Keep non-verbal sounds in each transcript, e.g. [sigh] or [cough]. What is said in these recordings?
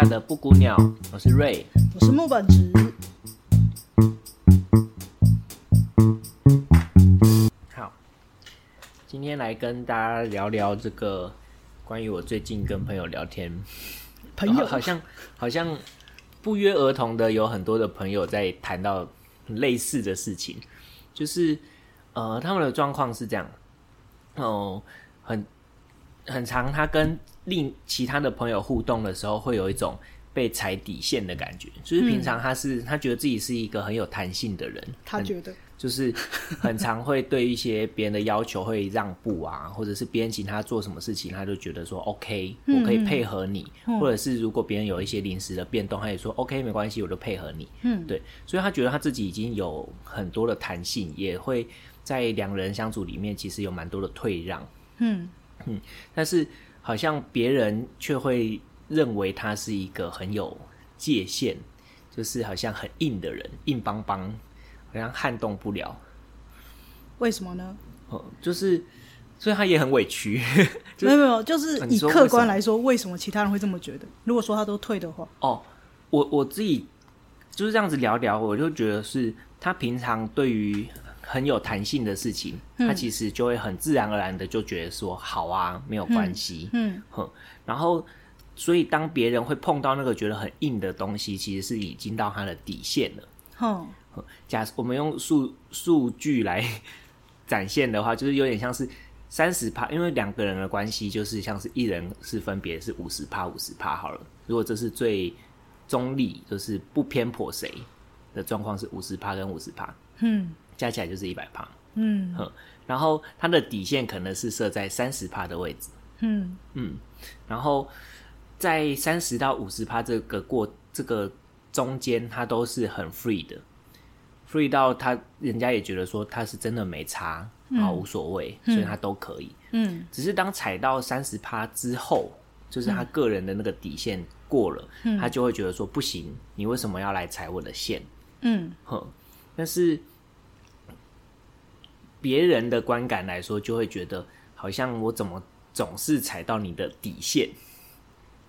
下的布谷鸟，我是瑞，我是木本直。好，今天来跟大家聊聊这个关于我最近跟朋友聊天，朋友好像好像不约而同的有很多的朋友在谈到类似的事情，就是呃，他们的状况是这样，哦、呃，很。很长，他跟另其他的朋友互动的时候，会有一种被踩底线的感觉。就是平常他是、嗯、他觉得自己是一个很有弹性的人，他觉得就是很常会对一些别人的要求会让步啊，[laughs] 或者是别人请他做什么事情，他就觉得说 OK，我可以配合你。嗯、或者是如果别人有一些临时的变动，他也说 OK，没关系，我就配合你。嗯，对，所以他觉得他自己已经有很多的弹性，也会在两人相处里面其实有蛮多的退让。嗯。嗯，但是好像别人却会认为他是一个很有界限，就是好像很硬的人，硬邦邦，好像撼动不了。为什么呢？哦，就是，所以他也很委屈。[laughs] 没有没有，就是以客观来说，为什么其他人会这么觉得？如果说他都退的话，哦，我我自己就是这样子聊聊，我就觉得是他平常对于。很有弹性的事情，他其实就会很自然而然的就觉得说好啊，没有关系，嗯，哼，然后所以当别人会碰到那个觉得很硬的东西，其实是已经到他的底线了。哦，假设我们用数数据来展现的话，就是有点像是三十趴，因为两个人的关系就是像是一人是分别是五十趴五十趴好了。如果这是最中立，就是不偏颇谁的状况是五十趴跟五十趴，嗯。加起来就是一百趴，嗯，然后它的底线可能是设在三十趴的位置，嗯。嗯，然后在三十到五十趴这个过这个中间，它都是很 free 的，free 到他人家也觉得说他是真的没差，嗯、啊无所谓，所以他都可以，嗯，只是当踩到三十趴之后，就是他个人的那个底线过了，嗯、他就会觉得说不行，你为什么要来踩我的线？嗯，哼，但是。别人的观感来说，就会觉得好像我怎么总是踩到你的底线，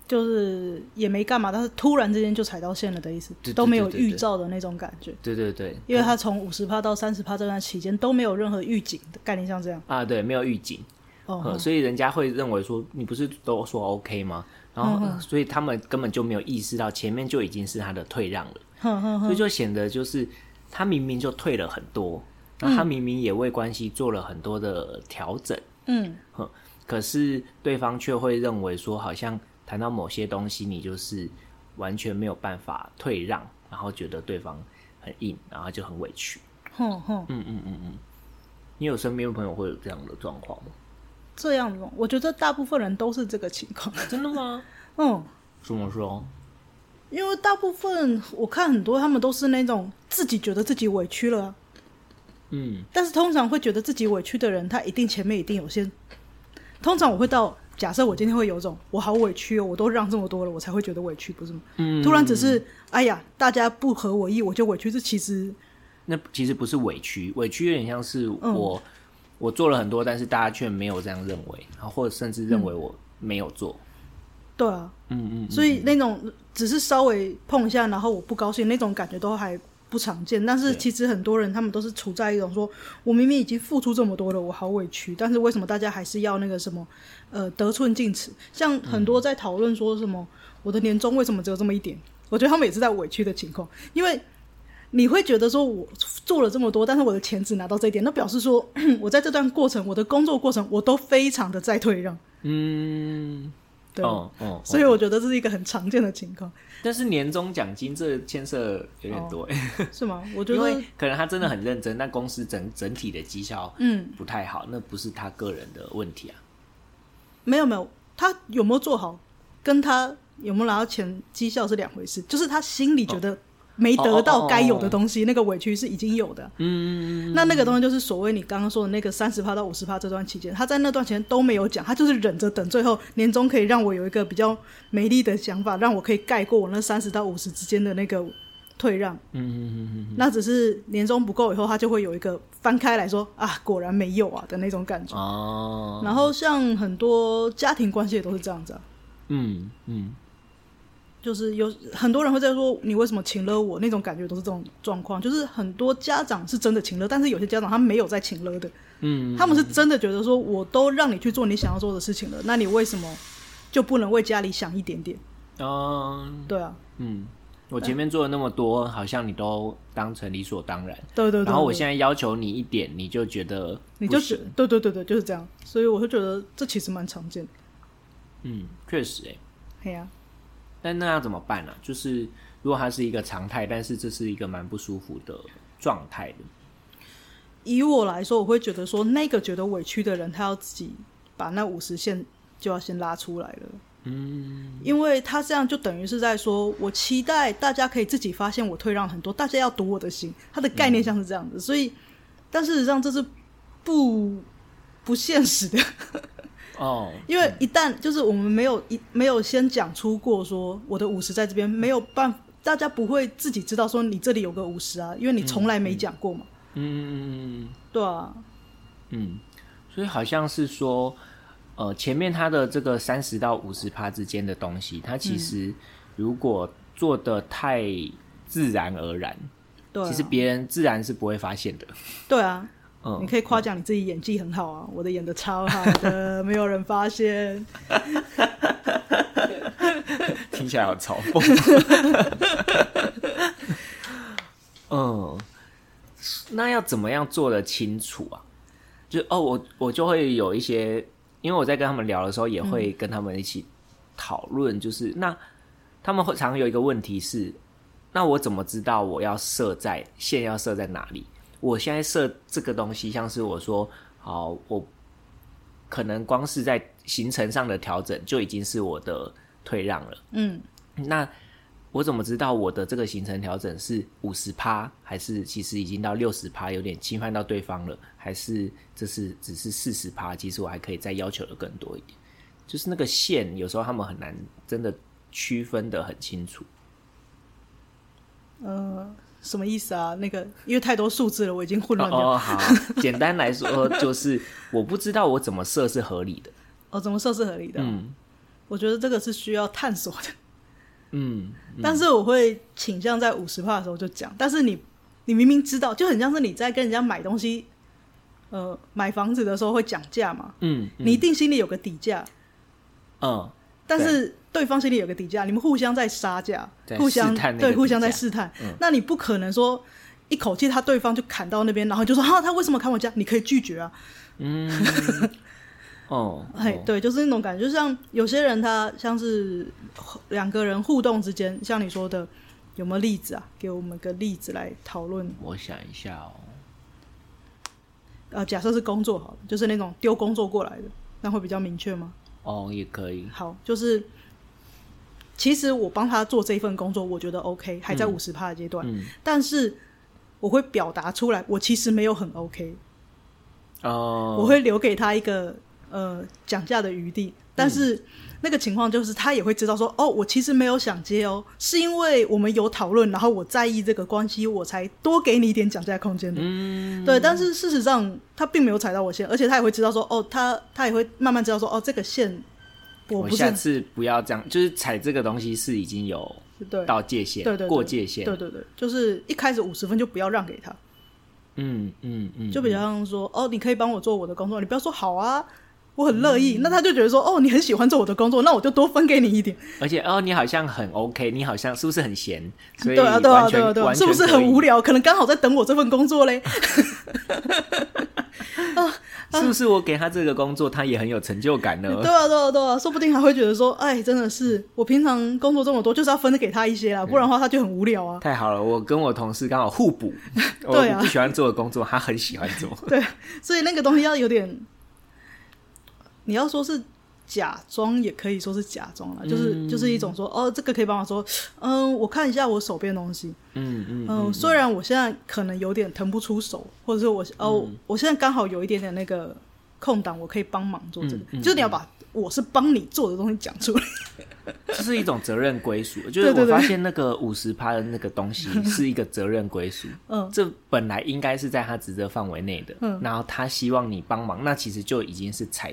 就是也没干嘛，但是突然之间就踩到线了的意思，对对对对对，都没有预兆的那种感觉。对对对，因为他从五十趴到三十趴这段期间都没有任何预警的概念，像这样。啊，对，没有预警，所以人家会认为说你不是都说 OK 吗？然后、所以他们根本就没有意识到前面就已经是他的退让了，嗯嗯，所以就显得就是他明明就退了很多。那他明明也为关系做了很多的调整，嗯，可是对方却会认为说，好像谈到某些东西，你就是完全没有办法退让，然后觉得对方很硬，然后就很委屈，哼哼，嗯嗯嗯嗯，你有身边的朋友会有这样的状况吗？这样的，我觉得大部分人都是这个情况，真的吗？[laughs] 嗯，怎么说？因为大部分我看很多，他们都是那种自己觉得自己委屈了。嗯，但是通常会觉得自己委屈的人，他一定前面一定有些。通常我会到假设我今天会有种我好委屈哦，我都让这么多了，我才会觉得委屈，不是吗？嗯，突然只是哎呀，大家不合我意，我就委屈。这其实那其实不是委屈，委屈有点像是我、嗯、我做了很多，但是大家却没有这样认为，然后或者甚至认为我没有做。嗯、对啊，嗯嗯，嗯，所以那种只是稍微碰一下，然后我不高兴那种感觉都还。不常见，但是其实很多人他们都是处在一种说，我明明已经付出这么多了，我好委屈，但是为什么大家还是要那个什么，呃，得寸进尺？像很多在讨论说什么，我的年终为什么只有这么一点？我觉得他们也是在委屈的情况，因为你会觉得说我做了这么多，但是我的钱只拿到这一点，那表示说 [clears throat] 我在这段过程，我的工作过程，我都非常的在退让。嗯。对哦，哦，所以我觉得这是一个很常见的情况。但是年终奖金这牵涉有点多，哦，是吗？[laughs] 我觉得因为可能他真的很认真，嗯，但公司整整体的绩效嗯不太好，嗯，那不是他个人的问题啊。没有没有，他有没有做好，跟他有没有拿到钱绩效是两回事。就是他心里觉得，哦。没得到该有的东西，oh, oh, oh, oh. 那个委屈是已经有的。嗯，那那个东西就是所谓你刚刚说的那个三十趴到五十趴这段期间，他在那段期间都没有讲，他就是忍着等最后年终可以让我有一个比较美丽的想法，让我可以盖过我那三十到五十之间的那个退让。嗯嗯嗯嗯，那只是年终不够以后，他就会有一个翻开来说啊，果然没有啊的那种感觉。哦、oh.。然后像很多家庭关系也都是这样子啊。嗯嗯。就是有很多人会在说你为什么请了我？那种感觉都是这种状况，就是很多家长是真的请了，但是有些家长他没有在请了的，嗯，他们是真的觉得说我都让你去做你想要做的事情了，那你为什么就不能为家里想一点点？嗯，对啊，嗯，我前面做了那么多，好像你都当成理所当然，对对对，然后我现在要求你一点，你就觉得你就觉对对对对就是这样，所以我就觉得这其实蛮常见的，嗯，确实、欸，哎，对呀。但那要怎么办呢、就是如果它是一个常态，但是这是一个蛮不舒服的状态的。以我来说，我会觉得说，那个觉得委屈的人，他要自己把那五十线就要先拉出来了。嗯，因为他这样就等于是在说，我期待大家可以自己发现我退让很多，大家要读我的心。他的概念像是这样子，所以，但事实上这是不不现实的。哦，因为一旦就是我们没有一没有先讲出过说我的五十在这边没有办法，大家不会自己知道说你这里有个五十啊，因为你从来没讲过嘛。嗯嗯嗯嗯，对啊，嗯，所以好像是说，呃，前面他的这个三十到五十趴之间的东西，它其实如果做的太自然而然，对啊，其实别人自然是不会发现的。对啊。嗯，你可以夸奖你自己演技很好啊！[laughs] 我的演的超好的，没有人发现。[laughs] 听起来好嘲讽。[laughs] 嗯，那要怎么样做的清楚啊？就哦，我我就会有一些，因为我在跟他们聊的时候，也会跟他们一起讨论。就是、嗯、那他们会常常有一个问题是：那我怎么知道我要设在线要设在哪里？我现在设这个东西，像是我说，好，我可能光是在行程上的调整就已经是我的退让了。嗯，那我怎么知道我的这个行程调整是五十趴，还是其实已经到六十趴，有点侵犯到对方了，还是这是只是四十趴？其实我还可以再要求的更多一点。就是那个线，有时候他们很难真的区分的很清楚。嗯、呃。什么意思啊？那个因为太多数字了，我已经混乱掉。哦，好，简单来说就是我不知道我怎么设是合理的。[laughs] 哦，怎么设是合理的？嗯，我觉得这个是需要探索的。[laughs] 嗯，嗯，但是我会倾向在五十趴的时候就讲。但是你你明明知道，就很像是你在跟人家买东西，呃，买房子的时候会讲价嘛。嗯，嗯，你一定心里有个底价。嗯，但是。对方心里有个底价，你们互相在杀价，互相对互相在试探。嗯、那你不可能说一口气他对方就砍到那边，然后就说哈，他为什么砍我价？你可以拒绝啊。嗯，哦，[laughs] 嘿，对，就是那种感觉，就像有些人他像是两个人互动之间，像你说的，有没有例子啊？给我们个例子来讨论。我想一下哦。呃，假设是工作好了，就是那种丢工作过来的，那会比较明确吗？哦，也可以。好，就是。其实我帮他做这一份工作，我觉得 OK，还在五十趴的阶段。嗯嗯、但是我会表达出来，我其实没有很 OK。哦，我会留给他一个呃讲价的余地。但是那个情况就是，他也会知道说，哦，我其实没有想接哦，是因为我们有讨论，然后我在意这个关系，我才多给你一点讲价空间的。嗯，对。但是事实上，他并没有踩到我线，而且他也会知道说，哦，他他也会慢慢知道说，哦，这个线。我，我下次不要这样，就是踩这个东西是已经有到界限，对对对，过界限，对对对，就是一开始五十分就不要让给他，嗯嗯嗯，就比方像说，哦，你可以帮我做我的工作，你不要说好啊，我很乐意，嗯、那他就觉得说，哦，你很喜欢做我的工作，那我就多分给你一点，而且哦，你好像很 OK，你好像是不是很闲？对啊对啊对啊对啊，是不是很无聊？可能刚好在等我这份工作嘞。[laughs] 啊是不是我给他这个工作，他也很有成就感呢？对啊，对啊，对啊，说不定还会觉得说，哎，真的是我平常工作这么多，就是要分给他一些啦，不然的话他就很无聊啊。太好了，我跟我同事刚好互补。对啊，我不喜欢做的工作，他很喜欢做。对，所以那个东西要有点，你要说是。假装也可以说是假装了，就是就是一种说哦，这个可以帮我说，嗯，我看一下我手边的东西，嗯嗯嗯，虽然我现在可能有点腾不出手，或者是我哦，我现在刚好有一点点那个空档，我可以帮忙做这个，就是你要把我是帮你做的东西讲出来，[laughs] 这是一种责任归属。[laughs] 就是我发现那个五十趴的那个东西 [laughs] 是一个责任归属，嗯，这本来应该是在他职责范围内的，嗯，然后他希望你帮忙，那其实就已经是踩，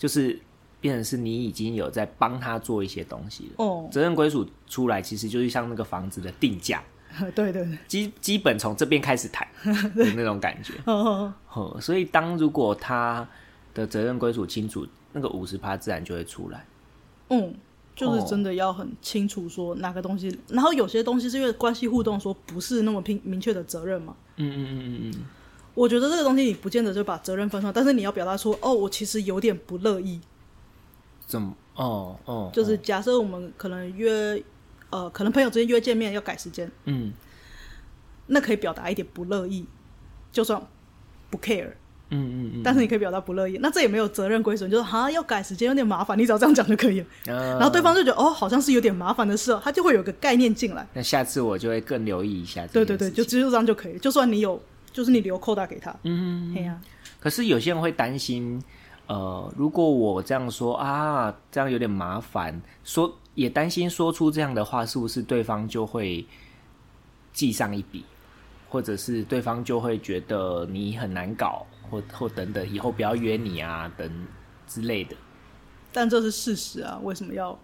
就是。变成是你已经有在帮他做一些东西了。哦，责任归属出来，其实就是像那个房子的定价。[laughs] 对对对，基基本从这边开始谈 [laughs] 的那种感觉。哦哦，所以当如果他的责任归属清楚，那个五十趴自然就会出来。嗯，就是真的要很清楚说哪个东西，然后有些东西是因为关系互动，说不是那么明明确的责任嘛。嗯嗯嗯嗯嗯。我觉得这个东西你不见得就把责任分出，但是你要表达出哦，我其实有点不乐意。怎么？哦哦，就是假设我们可能约。呃，可能朋友之间约见面要改时间，嗯，那可以表达一点不乐意，就算不 care，嗯嗯嗯，但是你可以表达不乐意，那这也没有责任归属，就是哈要改时间有点麻烦，你只要这样讲就可以了，呃、然后对方就觉得哦，好像是有点麻烦的事，他就会有个概念进来，那下次我就会更留意一下，对对对，就只有这样就可以，就算你有，就是你留扣打给他，嗯，对呀、啊。可是有些人会担心，呃，如果我这样说啊，这样有点麻烦，说。也担心说出这样的话，是不是对方就会记上一笔，或者是对方就会觉得你很难搞，或或等等，以后不要约你啊，等之类的。但这是事实啊，为什么要？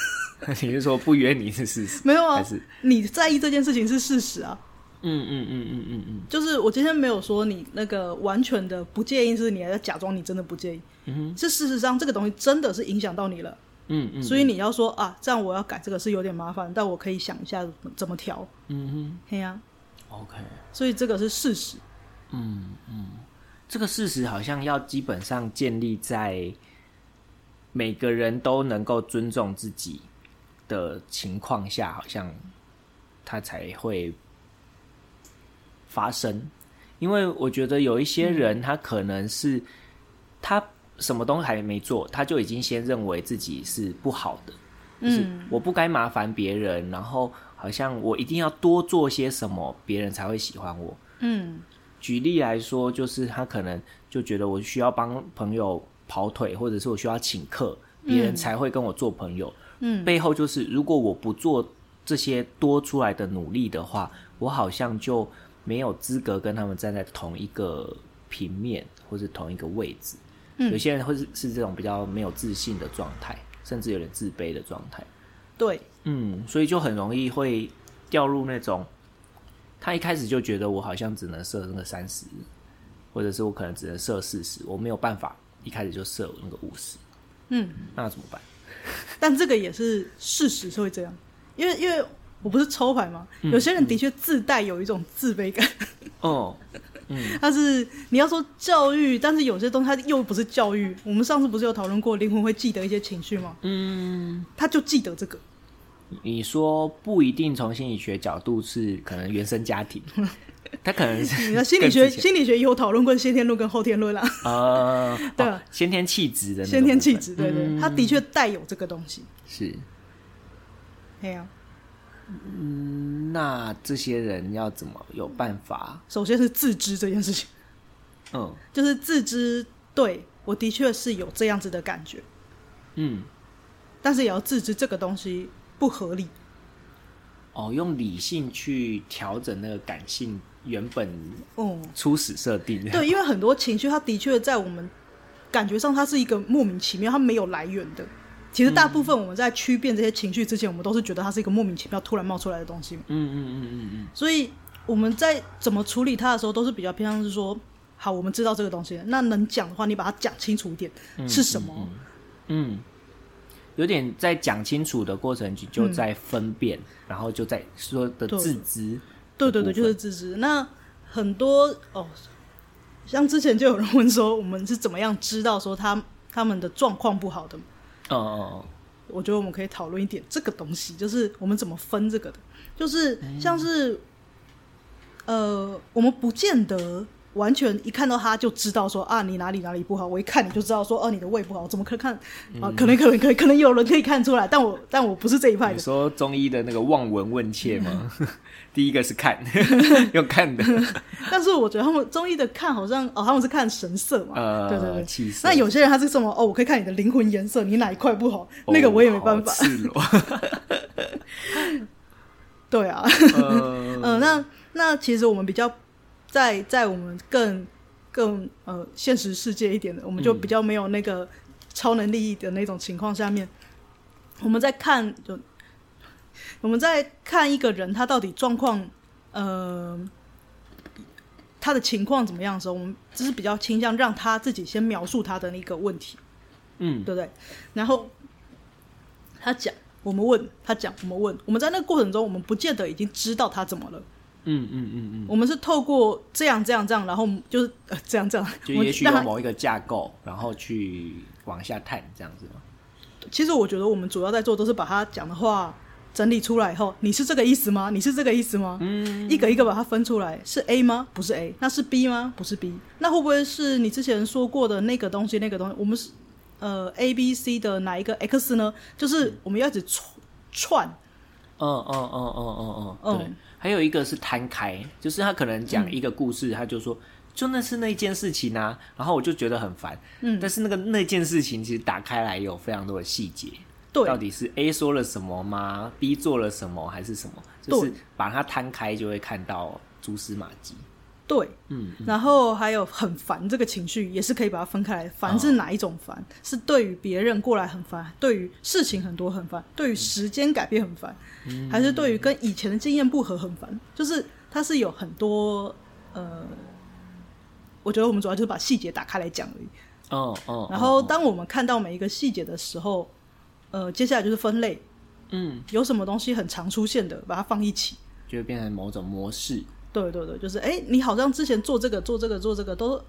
[laughs] 你是说不约你是事实？[laughs] 没有啊，还是你在意这件事情是事实啊？嗯嗯嗯嗯嗯嗯，就是我今天没有说你那个完全的不介意，是你还在假装你真的不介意。嗯哼，是事实上这个东西真的是影响到你了。嗯嗯，所以你要说啊，这样我要改这个是有点麻烦，但我可以想一下怎么调。嗯哼，嘿呀，OK。所以这个是事实。嗯嗯，这个事实好像要基本上建立在每个人都能够尊重自己的情况下，好像他才会发生。因为我觉得有一些人，他可能是他。什么东西还没做，他就已经先认为自己是不好的，嗯，就是我不该麻烦别人，然后好像我一定要多做些什么，别人才会喜欢我。嗯，举例来说，就是他可能就觉得我需要帮朋友跑腿，或者是我需要请客，别人才会跟我做朋友。嗯，背后就是如果我不做这些多出来的努力的话，我好像就没有资格跟他们站在同一个平面或是同一个位置。嗯、有些人会是是这种比较没有自信的状态，甚至有点自卑的状态。对，嗯，所以就很容易会掉入那种，他一开始就觉得我好像只能设那个三十，或者是我可能只能设四十，我没有办法一开始就设那个五十。嗯，那怎么办？[laughs] 但这个也是事实是会这样，因为因为我不是抽牌吗？有些人的确自带有一种自卑感。[laughs] 嗯、哦。嗯，但是你要说教育，但是有些东西它又不是教育。我们上次不是有讨论过灵魂会记得一些情绪吗？嗯，他就记得这个。你说不一定从心理学角度是可能原生家庭，[laughs] 他可能是你的心理学心理学有讨论过先天论跟后天论啦。啊，[laughs] 对，先天气质的先天气质，对对，他的确带有这个东西。是，对呀。嗯，那这些人要怎么有办法？首先是自知这件事情，嗯，就是自知，对，我的确是有这样子的感觉，嗯，但是也要自知这个东西不合理。哦，用理性去调整那个感性原本哦初始设定，嗯。对，因为很多情绪，它的确在我们感觉上，它是一个莫名其妙，它没有来源的。其实大部分我们在区辨这些情绪之前，我们都是觉得它是一个莫名其妙突然冒出来的东西嘛。嗯嗯嗯嗯嗯。所以我们在怎么处理它的时候，都是比较偏向是说，好，我们知道这个东西，那能讲的话，你把它讲清楚一点，是什么？嗯，嗯，有点在讲清楚的过程就在分辨，嗯、然后就在说的自知。对对对，就是自知。那很多哦，像之前就有人问说，我们是怎么样知道说他他们的状况不好的？哦哦哦，我觉得我们可以讨论一点这个东西，就是我们怎么分这个的，就是像是，呃，我们不见得完全一看到他就知道说啊，你哪里哪里不好，我一看你就知道说哦，你的胃不好，怎么可以看啊？可能可能可以，可能有人可以看出来，但我但我不是这一派的。你说中医的那个望闻问切吗？[laughs] 第一个是看，[laughs] 用看的。[laughs] 但是我觉得他们中医的看好像哦，他们是看神色嘛。呃，对对对，气色。那有些人他是什么？哦，我可以看你的灵魂颜色，你哪一块不好？那个我也没办法。赤裸。[laughs] 对啊。嗯，那那其实我们比较在在我们更更呃现实世界一点的，我们就比较没有那个超能力的那种情况下面，我们在看就我们在看一个人他到底状况，呃，他的情况怎么样的时候，我们只是比较倾向让他自己先描述他的那个问题，嗯，对不对？然后他讲，我们问他讲，我们问，我们在那个过程中，我们不见得已经知道他怎么了。嗯嗯嗯嗯，我们是透过这样这样这样，然后就是呃这样这样，就也许有某一个架构，然后去往下探这样子吗？其实我觉得我们主要在做都是把他讲的话整理出来以后，你是这个意思吗？你是这个意思吗？嗯，一个一个把它分出来，是 A 吗？不是 A，那是 B 吗？不是 B，那会不会是你之前说过的那个东西？那个东西，我们是呃 A、B、C 的哪一个 X 呢？就是我们要一直串串。嗯嗯嗯嗯嗯嗯，对。还有一个是摊开，就是他可能讲一个故事，嗯、他就说，就那是那件事情啊，然后我就觉得很烦。嗯，但是那个那件事情其实打开来有非常多的细节，对，到底是 A 说了什么吗？B 做了什么还是什么？就是把它摊开就会看到蛛丝马迹。对，嗯，然后还有很烦这个情绪，也是可以把它分开来。烦是哪一种烦？哦、是对于别人过来很烦，对于事情很多很烦，对于时间改变很烦，嗯、还是对于跟以前的经验不合很烦？就是它是有很多呃，我觉得我们主要就是把细节打开来讲而已。哦哦。然后当我们看到每一个细节的时候，呃，接下来就是分类。嗯，有什么东西很常出现的，把它放一起，就会变成某种模式。对对对，就是哎，你好像之前做这个做这个做这个都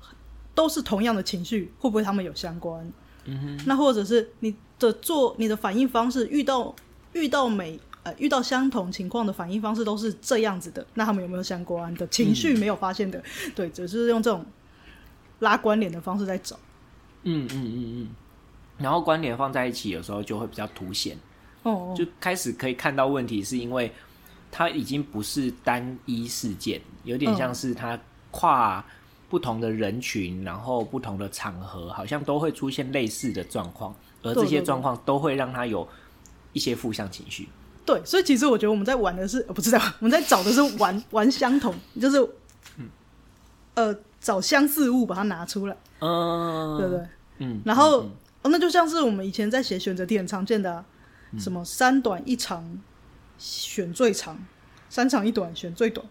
都是同样的情绪，会不会他们有相关？嗯哼。那或者是你的做你的反应方式，遇到遇到每呃遇到相同情况的反应方式都是这样子的，那他们有没有相关的情绪没有发现的？嗯、对，只、就是用这种拉关联的方式在找。嗯嗯嗯嗯。然后关联放在一起，有时候就会比较凸显。哦，哦。就开始可以看到问题，是因为。它已经不是单一事件，有点像是它跨不同的人群，嗯、然后不同的场合，好像都会出现类似的状况，而这些状况都会让他有一些负向情绪。对，所以其实我觉得我们在玩的是，不知道 [laughs] 我们在找的是玩 [laughs] 玩相同，就是嗯呃找相似物把它拿出来，嗯，对不对？嗯，然后、嗯哦、那就像是我们以前在写选择题很常见的、什么三短一长。选最长，三长一短，选最短，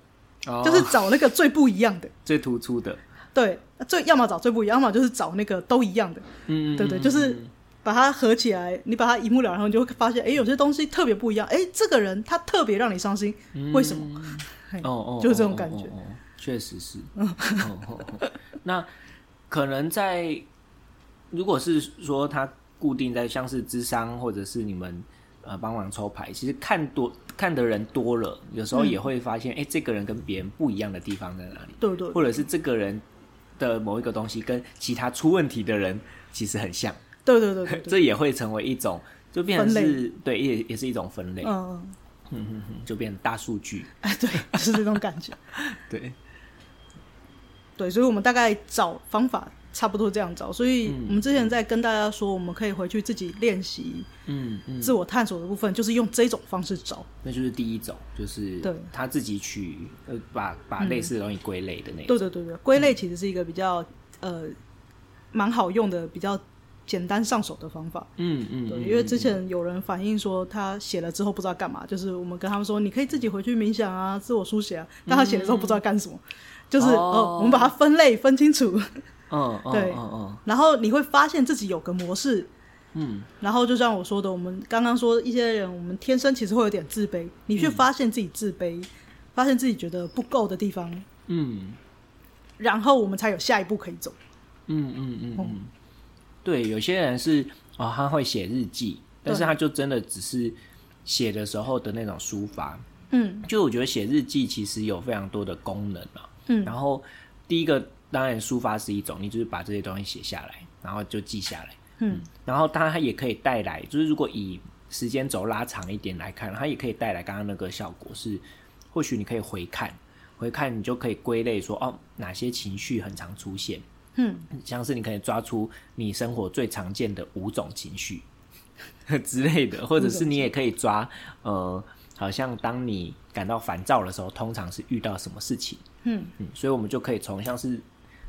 哦、就是找那个最不一样的、[laughs] 最突出的。对，最要么找最不一样，要么就是找那个都一样的。嗯，对对，就是把它合起来，你把它一目了然，后你就会发现，哎，有些东西特别不一样。哎，这个人他特别让你伤心，嗯、为什么？[laughs] 哦哦，就是这种感觉。确实是。[laughs] 那可能在，如果是说他固定在像是智商，或者是你们。呃，帮忙抽牌，其实看多看的人多了，有时候也会发现，哎、嗯，这个人跟别人不一样的地方在哪里？对，对对，或者是这个人的某一个东西跟其他出问题的人其实很像。对对对，[laughs] 这也会成为一种，就变成是对，也也是一种分类。嗯嗯嗯嗯，就变成大数据。哎，[laughs] 对，[laughs] 就是这种感觉。对对，所以我们大概找方法。差不多这样找，所以我们之前在跟大家说，我们可以回去自己练习，嗯嗯，自我探索的部分，就是用这种方式找。那就是第一种，就是对他自己去呃，把把类似的东西归类的那种。对对对对，归类其实是一个比较呃蛮好用的、比较简单上手的方法。嗯嗯，对，因为之前有人反映说他写了之后不知道干嘛，就是我们跟他们说，你可以自己回去冥想啊，自我书写啊，但他写了之后不知道干什么，就是哦，我们把它分类分清楚。嗯，对，嗯嗯，然后你会发现自己有个模式，嗯，然后就像我说的，我们刚刚说一些人，我们天生其实会有点自卑，你去发现自己自卑，嗯、发现自己觉得不够的地方，嗯，然后我们才有下一步可以走，嗯嗯嗯嗯，嗯对，有些人是哦，他会写日记，但是他就真的只是写的时候的那种抒发，嗯，就我觉得写日记其实有非常多的功能啊，嗯，然后第一个。当然，抒发是一种，你就是把这些东西写下来，然后就记下来。嗯，然后当然它也可以带来，就是如果以时间轴拉长一点来看，它也可以带来刚刚那个效果是，或许你可以回看，回看你就可以归类说，哦，哪些情绪很常出现。嗯，像是你可以抓出你生活最常见的五种情绪 [laughs] 之类的，或者是你也可以抓，呃，好像当你感到烦躁的时候，通常是遇到什么事情。嗯嗯，所以我们就可以从像是。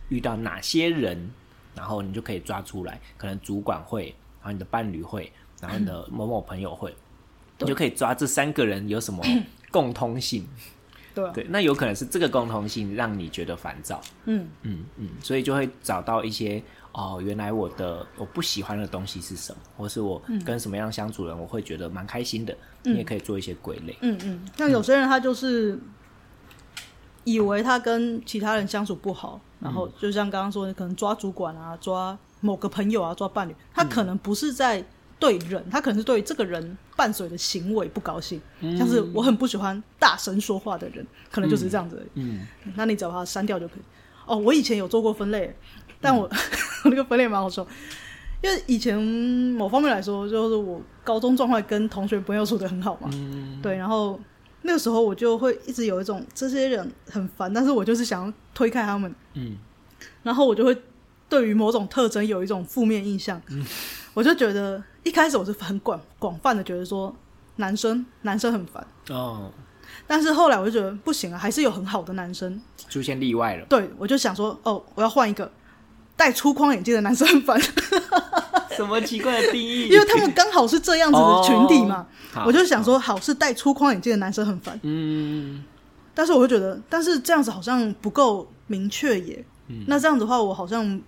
遇到哪些人然后你就可以抓出来，可能主管会，然后你的伴侣会，然后你的某某朋友会，嗯、你就可以抓这三个人有什么共通性。对，对，那有可能是这个共通性让你觉得烦躁，嗯。嗯嗯，所以就会找到一些哦，原来我的我不喜欢的东西是什么，或是我跟什么样相处人我会觉得蛮开心的，嗯、你也可以做一些归类，嗯嗯，像有些人他就是以为他跟其他人相处不好，嗯、然后就像刚刚说你，可能抓主管啊，抓某个朋友啊，抓伴侣，他可能不是在。对人，他可能是对这个人伴随的行为不高兴，嗯、像是我很不喜欢大声说话的人，可能就是这样子而已。嗯，那你只要把它删掉就可以。哦，我以前有做过分类，但我、嗯、[laughs] 我那个分类蛮好说，因为以前某方面来说，就是我高中状态跟同学朋友处的很好嘛。嗯，对，然后那个时候我就会一直有一种这些人很烦，但是我就是想要推开他们。嗯，然后我就会对于某种特征有一种负面印象。嗯，我就觉得。一开始我是很广广泛的觉得说男生男生很烦哦，但是后来我就觉得不行啊，还是有很好的男生出现例外了。对，我就想说哦，我要换一个戴粗框眼镜的男生很烦。[laughs] 什么奇怪的定义？因为他们刚好是这样子的群体嘛，哦、我就想说好，好是戴粗框眼镜的男生很烦。嗯，但是我会觉得，但是这样子好像不够明确耶。嗯，那这样子的话，我好像。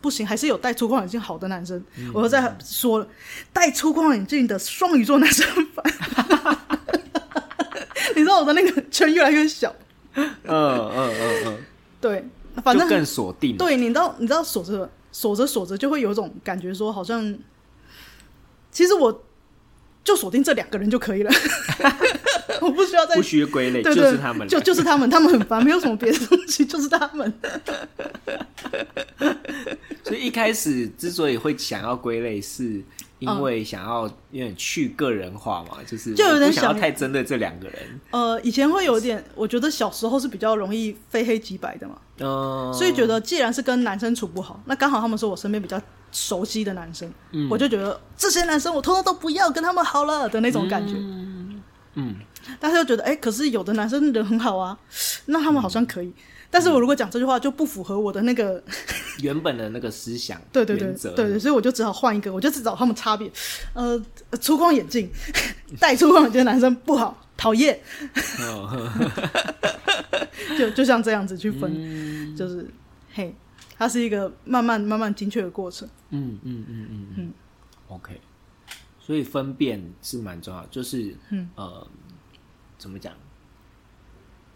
不行，还是有戴粗框眼镜好的男生。嗯、我又在说了，戴粗框眼镜的双鱼座男生很烦。[laughs] 你知道我的那个圈越来越小。嗯嗯嗯嗯。对，反正更锁定。对，你知道，你知道锁着锁着锁着就会有一种感觉，说好像其实我就锁定这两个人就可以了。[laughs] 我不需要再不需要归类，就是他们，就就是他们，他们很烦，没有什么别的东西，就是他们。[laughs] 所以一开始之所以会想要归类，是因为想要有点去个人化嘛，就是就有点想要太针对这两个人。呃，以前会有点，我觉得小时候是比较容易非黑即白的嘛，嗯，所以觉得既然是跟男生处不好，那刚好他们是我身边比较熟悉的男生，嗯，我就觉得这些男生我通通都不要，跟他们好了的那种感觉，嗯。嗯但是又觉得，哎、欸，可是有的男生人很好啊，那他们好像可以。嗯、但是我如果讲这句话，就不符合我的那个 [laughs] 原本的那个思想。[laughs] 对对对对对，所以我就只好换一个，我就只找他们差别。呃，粗框眼镜，戴粗框眼镜的男生不好，讨厌。[laughs] 就就像这样子去分，嗯、就是嘿，它是一个慢慢慢慢精确的过程。嗯嗯嗯嗯嗯。嗯 OK，所以分辨是蛮重要，就是嗯呃。怎么讲？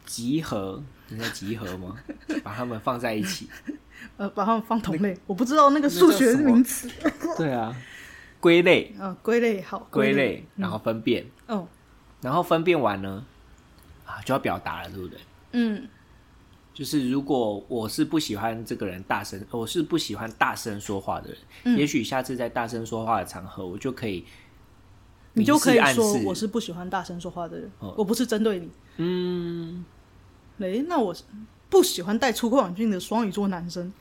集合？你在集合吗？[laughs] 把他们放在一起？[laughs] 呃，把他们放同类？我不知道那个数学名词。对啊，归类。嗯、呃，归类好。归类，然后分辨。嗯。哦、然后分辨完呢，啊，就要表达了，对不对？嗯。就是如果我是不喜欢这个人大声，我是不喜欢大声说话的人，嗯、也许下次在大声说话的场合，我就可以。你就可以说我是不喜欢大声说话的人，哦、我不是针对你。嗯，诶，那我不喜欢戴粗框眼镜的双鱼座男生，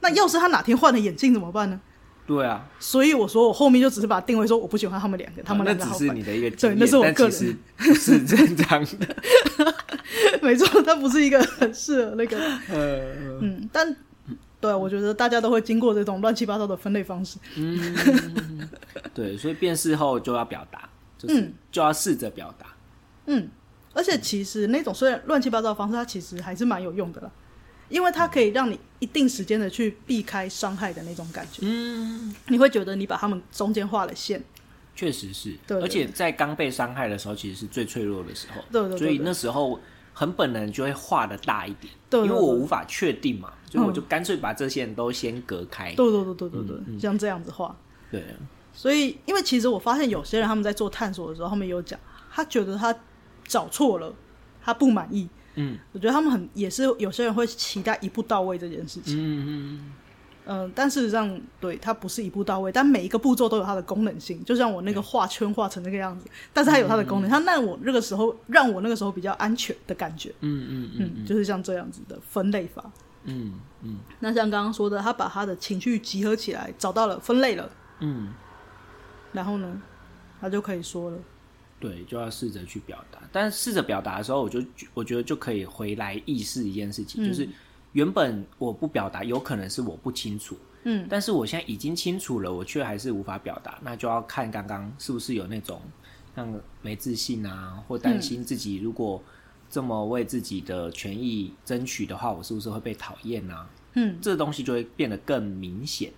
那要是他哪天换了眼镜怎么办呢？对啊，所以我说我后面就只是把它定位说我不喜欢他们两个，他们两个是你的一个对，那是我个人，不是 [laughs] 正常的。没错，他不是一个很适合那个。[laughs] 呃、嗯，但。对，我觉得大家都会经过这种乱七八糟的分类方式。嗯，对，所以辨识后就要表达，就是就要试着表达。嗯，而且其实那种虽然乱七八糟的方式，它其实还是蛮有用的啦，因为它可以让你一定时间的去避开伤害的那种感觉。嗯，你会觉得你把他们中间画了线，确实是。对，而且在刚被伤害的时候，其实是最脆弱的时候。对对，所以那时候。很本能就会画的大一点，对，因为我无法确定嘛，所以我就干脆把这些人都先隔开。对对对对对对，像这样子画。对，所以因为其实我发现有些人他们在做探索的时候，他们有讲，他觉得他找错了，他不满意。嗯，我觉得他们很也是有些人会期待一步到位这件事情。嗯嗯。嗯、呃，但事实上，对它不是一步到位，但每一个步骤都有它的功能性。就像我那个画圈画成那个样子，但是它有它的功能，它让我那个时候让我那个时候比较安全的感觉。嗯嗯嗯，嗯，就是像这样子的分类法。嗯嗯。那像刚刚说的，他把他的情绪集合起来，找到了分类了。嗯。然后呢，他就可以说了。对，就要试着去表达。但试着表达的时候，我就我觉得就可以回来意识一件事情，嗯、就是。原本我不表达，有可能是我不清楚，嗯，但是我现在已经清楚了，我却还是无法表达，那就要看刚刚是不是有那种像没自信啊，或担心自己如果这么为自己的权益争取的话，我是不是会被讨厌啊？嗯，这东西就会变得更明显。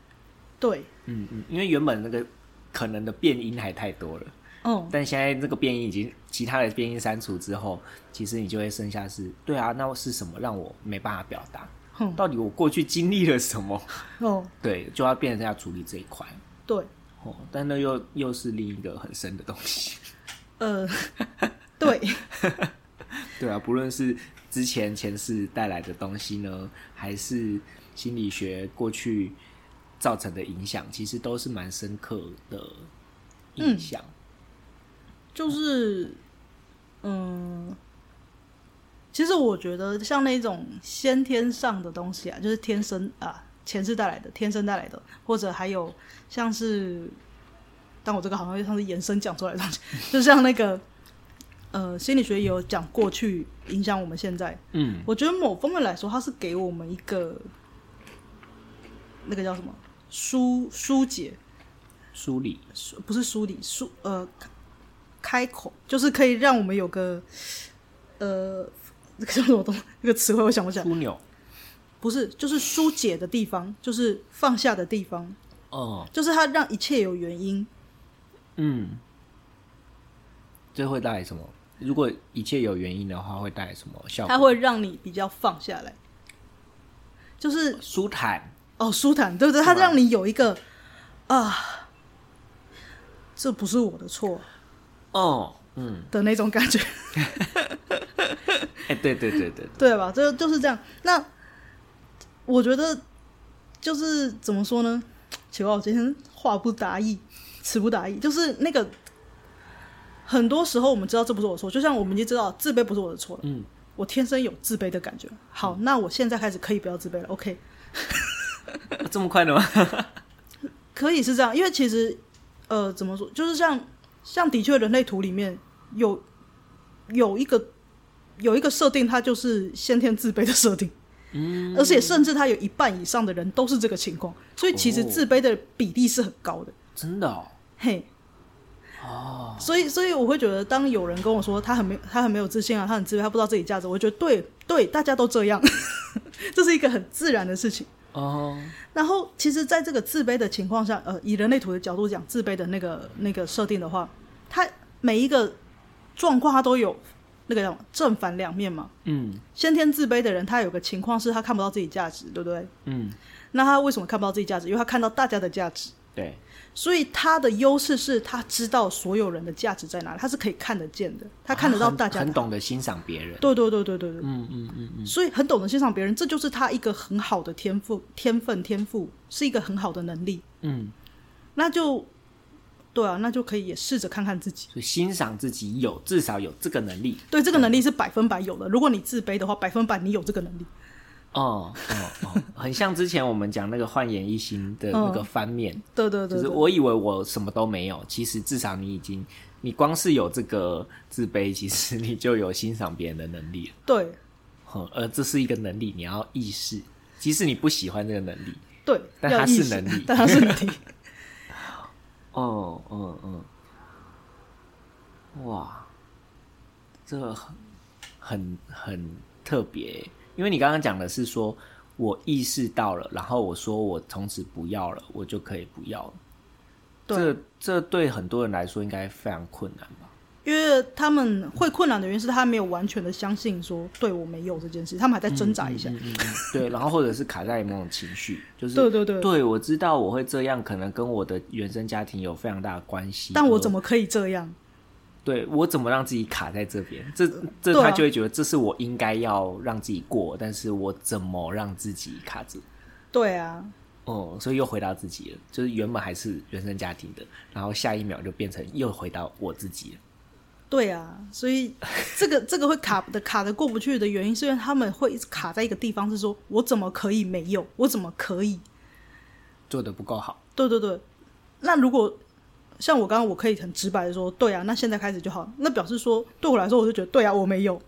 对，嗯嗯，因为原本那个可能的变音还太多了。哦，但现在这个变音已经其他的变音删除之后，其实你就会剩下是，对啊，那是什么让我没办法表达？嗯，到底我过去经历了什么？哦，对，就要变成要处理这一块。对，哦，但那又又是另一个很深的东西。[laughs] 呃，对，[laughs] 对啊，不论是之前前世带来的东西呢，还是心理学过去造成的影响，其实都是蛮深刻的印象。嗯就是，嗯，其实我觉得像那种先天上的东西啊，就是天生啊，前世带来的，天生带来的，或者还有像是，但我这个好像像是延伸讲出来的东西，就像那个，呃，心理学也有讲过去影响我们现在，嗯，我觉得某方面来说，它是给我们一个那个叫什么？疏疏解。梳理，不是梳理疏呃。开口就是可以让我们有个，呃，那个叫什么东？那个词汇我想不起来。枢纽不是，就是疏解的地方，就是放下的地方。哦，就是它让一切有原因。嗯，这会带来什么？如果一切有原因的话，会带来什么效果？它会让你比较放下来，就是舒坦。哦，舒坦，对不对？它让你有一个啊，这不是我的错。哦，嗯的那种感觉，[laughs] 哎，对对对对对，对吧？就就是这样。那我觉得就是怎么说呢？奇怪，我今天话不达意，词不达意。就是那个很多时候，我们知道这不是我的错，就像我们已经知道自卑不是我的错了。嗯，我天生有自卑的感觉。好，嗯、那我现在开始可以不要自卑了。OK，[laughs] 这么快的吗？[laughs] 可以是这样，因为其实呃，怎么说，就是像。像的确，人类图里面有有一个有一个设定，它就是先天自卑的设定，嗯，而且甚至他有一半以上的人都是这个情况，所以其实自卑的比例是很高的，真的哦，嘿，哦，所以所以我会觉得，当有人跟我说他很没他很没有自信啊，他很自卑，他不知道自己价值，我觉得对对，大家都这样，[laughs] 这是一个很自然的事情。哦，然后其实，在这个自卑的情况下，呃，以人类图的角度讲，自卑的那个那个设定的话，它每一个状况它都有那个叫正反两面嘛。嗯，先天自卑的人，他有个情况是他看不到自己价值，对不对？嗯，那他为什么看不到自己价值？因为他看到大家的价值。对。所以他的优势是他知道所有人的价值在哪里，他是可以看得见的，他看得到大家、啊很，很懂得欣赏别人。对对对对对对，嗯嗯嗯嗯。所以很懂得欣赏别人，这就是他一个很好的天赋、天分、天赋，是一个很好的能力。嗯，那就对啊，那就可以也试着看看自己，所以欣赏自己有至少有这个能力。对，这个能力是百分百有的。如果你自卑的话，百分百你有这个能力。哦哦哦，[laughs] 很像之前我们讲那个焕然一新的那个翻面，嗯、对，对，对对对，就是我以为我什么都没有，其实至少你已经，你光是有这个自卑，其实你就有欣赏别人的能力了。对，嗯，而这是一个能力，你要意识，即使你不喜欢这个能力，对，但它是能力，[laughs] 但它是能力。[laughs] 哦，嗯嗯，哇，这个很很很特别。因为你刚刚讲的是说，我意识到了，然后我说我从此不要了，我就可以不要了。这这对很多人来说应该非常困难吧？因为他们会困难的原因是他没有完全的相信说，对我没有这件事，他们还在挣扎一下。嗯嗯嗯嗯、对，然后或者是卡在某种情绪，就是对对对，对我知道我会这样，可能跟我的原生家庭有非常大的关系，但我怎么可以这样？对，我怎么让自己卡在这边？这这他就会觉得这是我应该要让自己过，啊、但是我怎么让自己卡住？对啊，哦、嗯，所以又回到自己了，就是原本还是原生家庭的，然后下一秒就变成又回到我自己了。对啊，所以这个这个会卡的卡的过不去的原因，是因为他们会一直卡在一个地方，是说我怎么可以没有？我怎么可以做的不够好？对对对，那如果。像我刚刚，我可以很直白的说，对啊，那现在开始就好。那表示说，对我来说，我就觉得，对啊，我没有，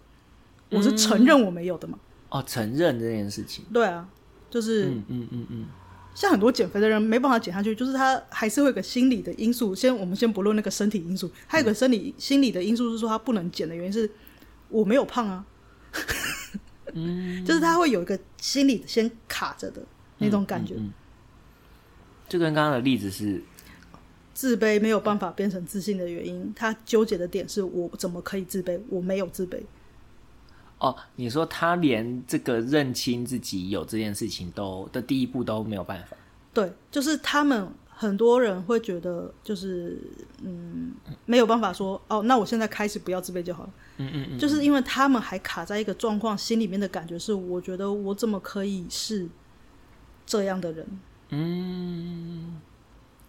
我是承认我没有的嘛。哦，承认这件事情。对啊，就是嗯嗯嗯嗯，像很多减肥的人没办法减下去，就是他还是会有个心理的因素。先我们先不论那个身体因素，还有个生理、嗯、心理的因素是说他不能减的原因是我没有胖啊。嗯，[laughs] 就是他会有一个心理先卡着的那种感觉。嗯，就跟刚刚的例子是自卑没有办法变成自信的原因，他纠结的点是我怎么可以自卑？我没有自卑。哦，你说他连这个认清自己有这件事情都的第一步都没有办法？对，就是他们很多人会觉得，就是嗯，没有办法说哦，那我现在开始不要自卑就好了。嗯嗯嗯，就是因为他们还卡在一个状况，心里面的感觉是，我觉得我怎么可以是这样的人？嗯，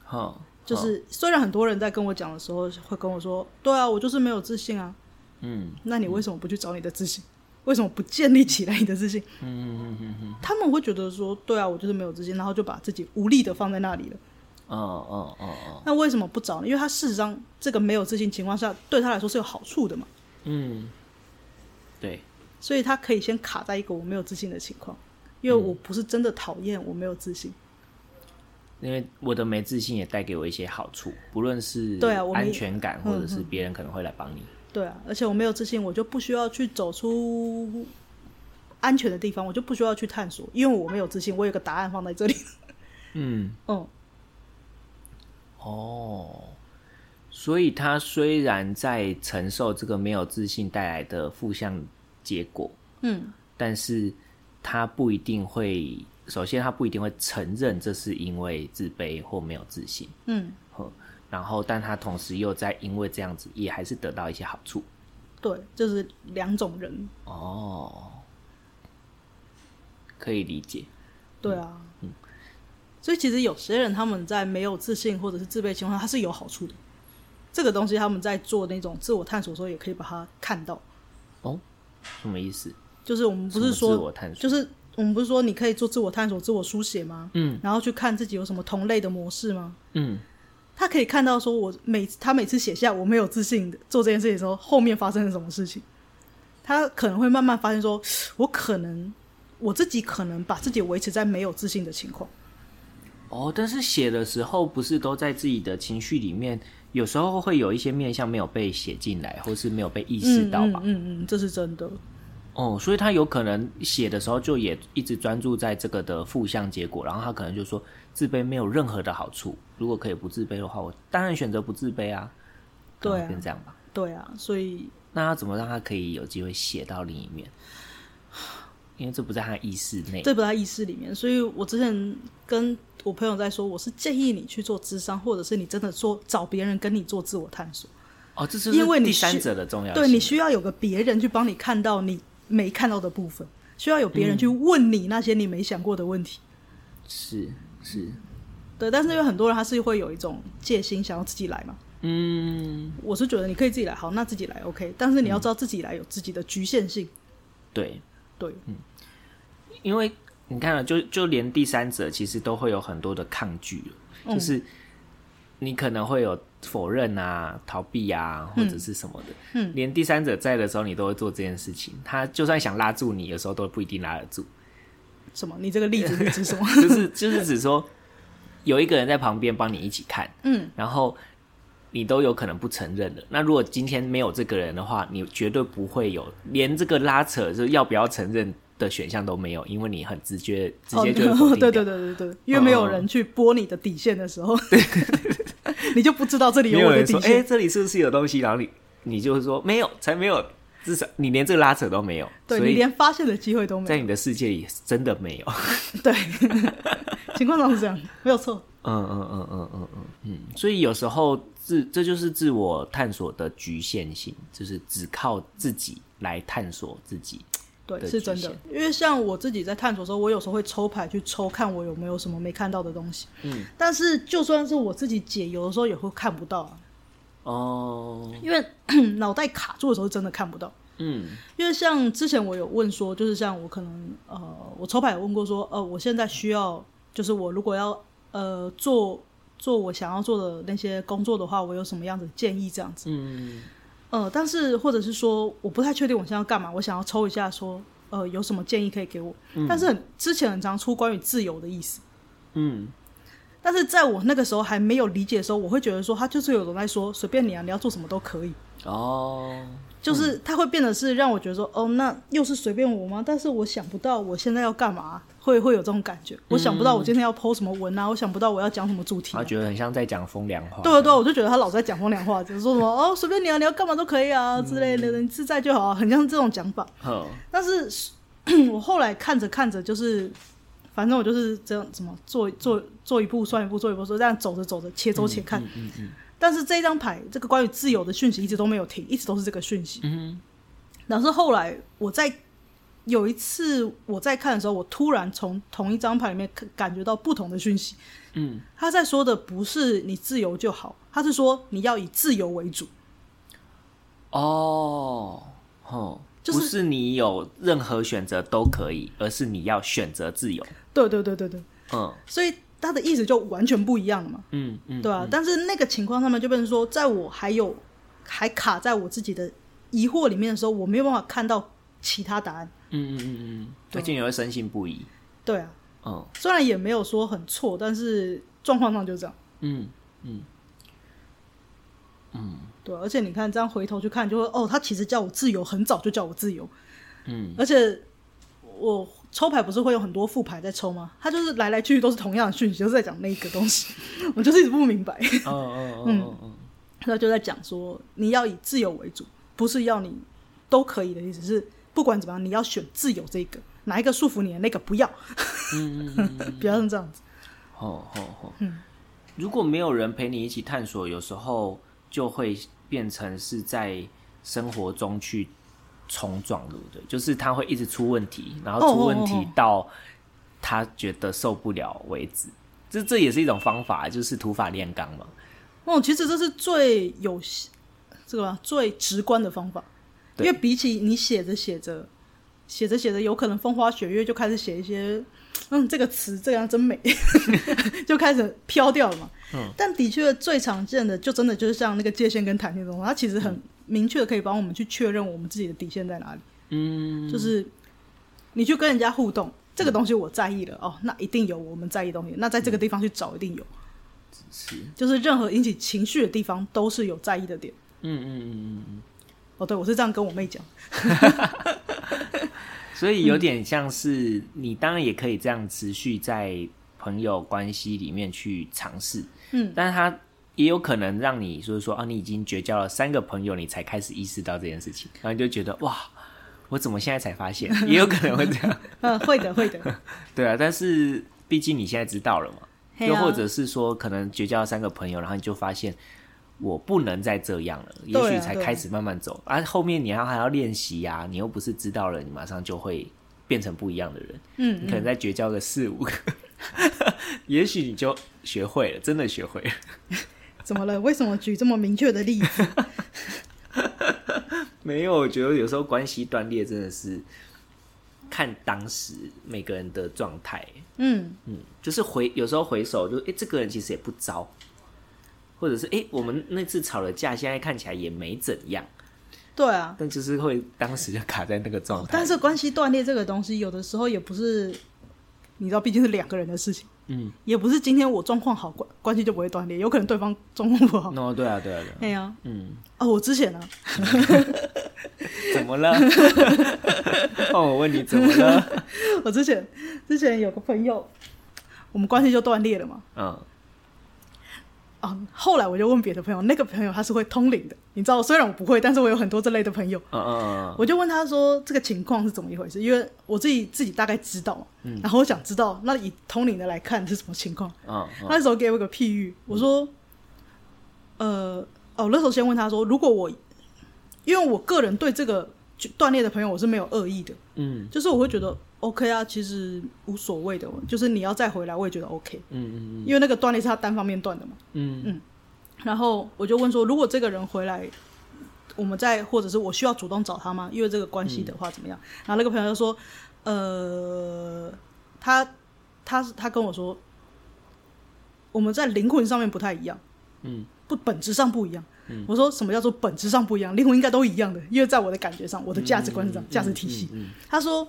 好，就是虽然很多人在跟我讲的时候会跟我说，对啊，我就是没有自信啊。嗯，那你为什么不去找你的自信？为什么不建立起来你的自信？嗯嗯嗯嗯，他们会觉得说，对啊，我就是没有自信，然后就把自己无力的放在那里了。哦哦哦哦，那为什么不找呢？因为他事实上这个没有自信情况下，对他来说是有好处的嘛。嗯，对，所以他可以先卡在一个我没有自信的情况，因为我不是真的讨厌我没有自信，因为我的没自信也带给我一些好处，不论是对啊，安全感，或者是别人可能会来帮你。对啊，而且我没有自信，我就不需要去走出安全的地方，我就不需要去探索，因为我没有自信，我有个答案放在这里。嗯。[laughs] 嗯，哦，所以他虽然在承受这个没有自信带来的负向结果，嗯，但是他不一定会，首先他不一定会承认这是因为自卑或没有自信，嗯。然后，但他同时又在因为这样子，也还是得到一些好处。对，就是两种人哦，可以理解。对啊，嗯，所以其实有些人他们在没有自信或者是自卑情况下，他是有好处的。这个东西他们在做那种自我探索的时候，也可以把它看到。哦，什么意思？就是我们不是说自我探索，就是我们不是说你可以做自我探索、自我书写吗？嗯，然后去看自己有什么同类的模式吗？嗯。他可以看到，说我每他每次写下我没有自信的做这件事情的时候，后面发生了什么事情。他可能会慢慢发现，说我可能我自己可能把自己维持在没有自信的情况。哦，但是写的时候不是都在自己的情绪里面，有时候会有一些面向没有被写进来，或是没有被意识到吧？嗯嗯，嗯，这是真的。哦，所以他有可能写的时候就也一直专注在这个的负向结果，然后他可能就说。自卑没有任何的好处。如果可以不自卑的话，我当然选择不自卑啊。对啊，变这样吧。对啊，所以那要怎么让他可以有机会写到另一面？因为这不在他意识内，这不在意识里面。所以我之前跟我朋友在说，我是建议你去做智商，或者是你真的说找别人跟你做自我探索。哦，这是因为第三者的重要性。对，你需要有个别人去帮你看到你没看到的部分，需要有别人去问你那些你没想过的问题。嗯、是。是，对，但是有很多人他是会有一种戒心，想要自己来嘛。嗯，我是觉得你可以自己来，好，那自己来 OK。但是你要知道自己来有自己的局限性。对，对，嗯，因为你看了，就就连第三者其实都会有很多的抗拒，就是你可能会有否认啊、逃避啊，或者是什么的。嗯，连第三者在的时候，你都会做这件事情。他就算想拉住你，有时候都不一定拉得住。什么？你这个例子是指什么？[laughs] 就是就是指说，有一个人在旁边帮你一起看，嗯，然后你都有可能不承认的。那如果今天没有这个人的话，你绝对不会有连这个拉扯，就是要不要承认的选项都没有，因为你很直觉直接 [laughs] 就。对对对对对，因为没有人去拨你的底线的时候，对，[laughs] 你就不知道这里有我的底线。哎，这里是不是有东西？然后你你就是说没有，才没有。至少你连这个拉扯都没有，对，你连发现的机会都没有，在你的世界里真的没有。[laughs] 对，情况上是这样，没有错。嗯嗯嗯嗯嗯嗯嗯，所以有时候自这就是自我探索的局限性，就是只靠自己来探索自己。对，是真的。因为像我自己在探索的时候，我有时候会抽牌去抽，看我有没有什么没看到的东西。嗯，但是就算是我自己解，有的时候也会看不到啊。哦，oh. 因为 [clears throat] 脑袋卡住的时候真的看不到。嗯，因为像之前我有问说，就是像我可能呃，我抽牌有问过说，呃，我现在需要，就是我如果要呃做做我想要做的那些工作的话，我有什么样的建议这样子？嗯，呃，但是或者是说，我不太确定我现在要干嘛，我想要抽一下说，呃有什么建议可以给我。嗯、但是很之前很常出关于自由的意思，嗯，但是在我那个时候还没有理解的时候，我会觉得说他就是有人在说随便你啊，你要做什么都可以哦。就是他会变得是让我觉得说，哦，那又是随便我吗？但是我想不到我现在要干嘛，会会有这种感觉。我想不到我今天要 po 什么文啊，我想不到我要讲什么主题。他觉得很像在讲风凉话。对啊对啊，我就觉得他老在讲风凉话，就是说什么哦，随便你啊，你要干嘛都可以啊之类的，你自在就好啊，很像这种讲法。但是 [clears throat] 我后来看着看着，就是反正我就是这样，怎么做做做一步算一步，做一步说这样走着走着，且走且看。嗯嗯。但是这张牌，这个关于自由的讯息一直都没有停，一直都是这个讯息。嗯，然后是后来我在有一次我在看的时候，我突然从同一张牌里面感觉到不同的讯息。嗯，他在说的不是你自由就好，他是说你要以自由为主。哦，哦，就是、不是你有任何选择都可以，而是你要选择自由。对对对对对，嗯，所以。他的意思就完全不一样了嘛，嗯嗯，对啊，嗯、但是那个情况上面就变成说，在我还有还卡在我自己的疑惑里面的时候，我没有办法看到其他答案。嗯嗯嗯嗯，而且你会深信不疑。对啊，嗯，虽然也没有说很错，但是状况上就这样。嗯嗯嗯，对，而且你看这样回头去看，就会哦，他其实叫我自由，很早就叫我自由。嗯，而且我。抽牌不是会有很多副牌在抽吗？他就是来来去去都是同样的讯息，就是在讲那个东西。[laughs] 我就是一直不明白。哦哦哦哦，[laughs] 他就在讲说，你要以自由为主，不是要你都可以的意思是，不管怎么样，你要选自由这个，哪一个束缚你的那个不要。嗯嗯嗯嗯，[laughs] 不要像这样子。哦哦哦，嗯，如果没有人陪你一起探索，有时候就会变成是在生活中去。冲撞对不对？就是他会一直出问题，然后出问题到他觉得受不了为止。这这也是一种方法，就是土法炼钢嘛。哦，其实这是最有这个吧，最直观的方法。因为比起你写着写着写着写着，有可能风花雪月就开始写一些，嗯，这个词这样真美，[laughs] 就开始飘掉了嘛。嗯，但的确最常见的，就真的就是像那个界限跟弹性这种，它其实很。嗯明确的可以帮我们去确认我们自己的底线在哪里。嗯，就是你去跟人家互动，这个东西我在意了、嗯、哦，那一定有我们在意的东西。那在这个地方去找，一定有。是，就是任何引起情绪的地方都是有在意的点。嗯嗯嗯嗯嗯。哦，对，我是这样跟我妹讲。[laughs] 所以有点像是你当然也可以这样持续在朋友关系里面去尝试。嗯，但是他。也有可能让你说说啊，你已经绝交了三个朋友，你才开始意识到这件事情，然后你就觉得哇，我怎么现在才发现？[laughs] 也有可能会这样，嗯，会的，会的，[laughs] 对啊。但是毕竟你现在知道了嘛，又或者是说，可能绝交了三个朋友，然后你就发现我不能再这样了，也许才开始慢慢走啊。后面你要还要练习呀，你又不是知道了，你马上就会变成不一样的人。嗯，你可能再绝交个四五个，[laughs] 也许你就学会了，真的学会了。[laughs] 怎么了？为什么举这么明确的例子？[laughs] 没有，我觉得有时候关系断裂真的是看当时每个人的状态。嗯嗯，就是回有时候回首就，就、欸、哎，这个人其实也不糟，或者是哎、欸，我们那次吵了架，现在看起来也没怎样。对啊，但就是会当时就卡在那个状态。但是关系断裂这个东西，有的时候也不是，你知道，毕竟是两个人的事情。嗯，也不是今天我状况好，关关系就不会断裂，有可能对方状况不好。哦，对啊，对啊，对啊。对啊，嗯。哦，我之前呢？[laughs] 怎么了？[laughs] 哦，我问你怎么了？我之前之前有个朋友，我们关系就断裂了嘛。嗯。啊，后来我就问别的朋友，那个朋友他是会通灵的，你知道，虽然我不会，但是我有很多这类的朋友。嗯嗯嗯。我就问他说，这个情况是怎么一回事？因为我自己自己大概知道，嗯，然后我想知道，那以通灵的来看是什么情况？嗯，那时候给我一个譬喻，我说，呃，哦，那时候先问他说，如果我，因为我个人对这个断裂的朋友我是没有恶意的，嗯，就是我会觉得。OK 啊，其实无所谓的，就是你要再回来，我也觉得 OK。嗯嗯嗯，因为那个断裂是他单方面断的嘛。嗯嗯。然后我就问说，如果这个人回来，我们再或者是我需要主动找他吗？因为这个关系的话怎么样？嗯、然后那个朋友就说，呃，他他他跟我说，我们在灵魂上面不太一样。嗯。不，本质上不一样。嗯。我说什么叫做本质上不一样？灵魂应该都一样的，因为在我的感觉上，我的价值观上，价值体系。嗯、他说。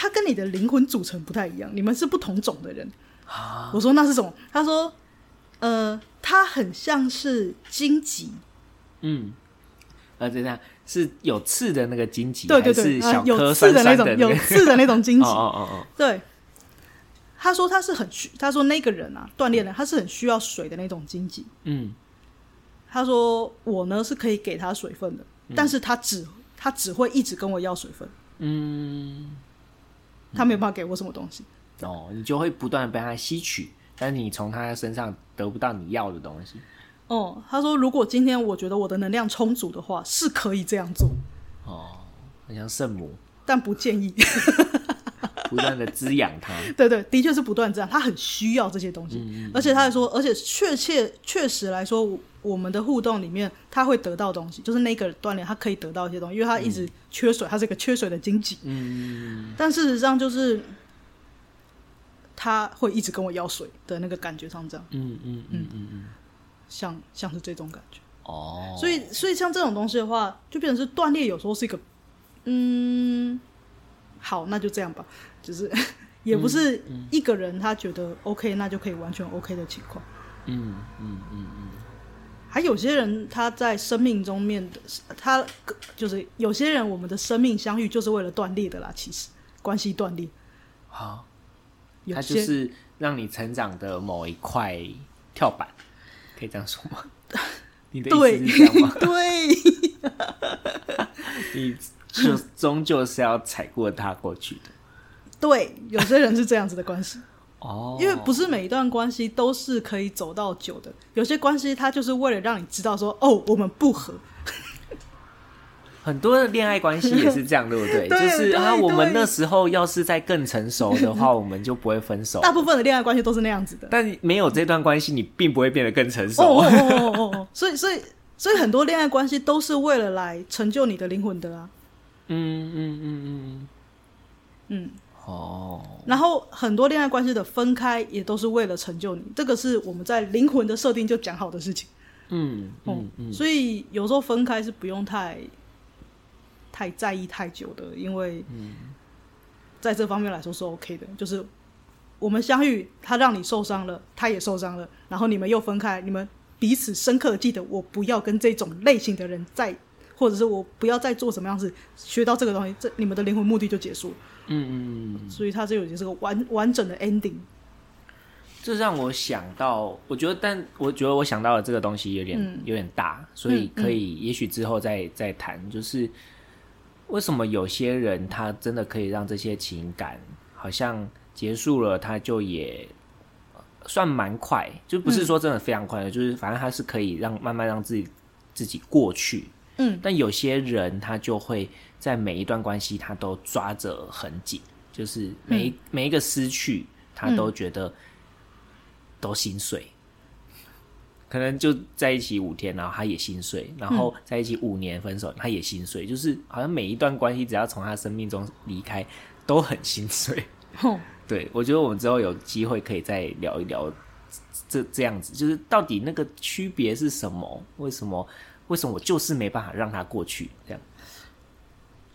他跟你的灵魂组成不太一样，你们是不同种的人。啊、我说那是什么？他说，呃，他很像是荆棘。嗯，呃，这样是有刺的那个荆棘，对对对，小有刺的那种，有刺的那种荆棘。[laughs] 哦哦哦，对。他说他是很需，他说那个人啊，锻炼了，他是很需要水的那种荆棘。嗯。他说我呢是可以给他水分的，嗯、但是他只他只会一直跟我要水分。嗯。他没有办法给我什么东西。哦，你就会不断的被他吸取，但是你从他身上得不到你要的东西。哦，他说如果今天我觉得我的能量充足的话，是可以这样做。哦，很像圣母，但不建议。[laughs] 不断的滋养他，[laughs] 对对，的确是不断这样，他很需要这些东西，而且他还说，而且确切确实来说，我们的互动里面，他会得到东西，就是那个锻炼，他可以得到一些东西，因为他一直缺水，嗯、他是一个缺水的经济，嗯，但事实上就是他会一直跟我要水的那个感觉上这样，嗯嗯嗯嗯嗯，像像是这种感觉，哦，所以所以像这种东西的话，就变成是断裂，有时候是一个，嗯。好，那就这样吧。就是也不是一个人他觉得 OK，那就可以完全 OK 的情况。嗯嗯嗯嗯。还有些人他在生命中面的，他就是有些人，我们的生命相遇就是为了断裂的啦。其实关系断裂，好，他就是让你成长的某一块跳板，可以这样说吗？[laughs] 你的意思是这样吗？[laughs] 对。[laughs] 你。就终究是要踩过他过去的，对，有些人是这样子的关系哦，因为不是每一段关系都是可以走到久的，有些关系它就是为了让你知道说，哦，我们不合。很多的恋爱关系也是这样，对不对？对 [laughs] 就是啊，我们那时候要是再更成熟的话，我们就不会分手。大部分的恋爱关系都是那样子的，但没有这段关系，你并不会变得更成熟。哦哦哦哦哦，[laughs] 所以所以所以很多恋爱关系都是为了来成就你的灵魂的啊。嗯嗯嗯嗯嗯哦，然后很多恋爱关系的分开也都是为了成就你，这个是我们在灵魂的设定就讲好的事情。嗯嗯嗯，所以有时候分开是不用太太在意太久的，因为在这方面来说是 OK 的。就是我们相遇，他让你受伤了，他也受伤了，然后你们又分开，你们彼此深刻的记得，我不要跟这种类型的人在。或者是我不要再做什么样子，学到这个东西，这你们的灵魂目的就结束。嗯嗯嗯。所以它这有些是个完完整的 ending。这让我想到，我觉得，但我觉得我想到的这个东西有点、嗯、有点大，所以可以也许之后再再谈。就是为什么有些人他真的可以让这些情感好像结束了，他就也算蛮快，就不是说真的非常快的，嗯、就是反正他是可以让慢慢让自己自己过去。嗯，但有些人他就会在每一段关系，他都抓着很紧，就是每、嗯、每一个失去，他都觉得都心碎。嗯、可能就在一起五天，然后他也心碎，然后在一起五年分手，他也心碎，就是好像每一段关系，只要从他生命中离开，都很心碎。哦、[laughs] 对，我觉得我们之后有机会可以再聊一聊这这样子，就是到底那个区别是什么？为什么？为什么我就是没办法让他过去？这样，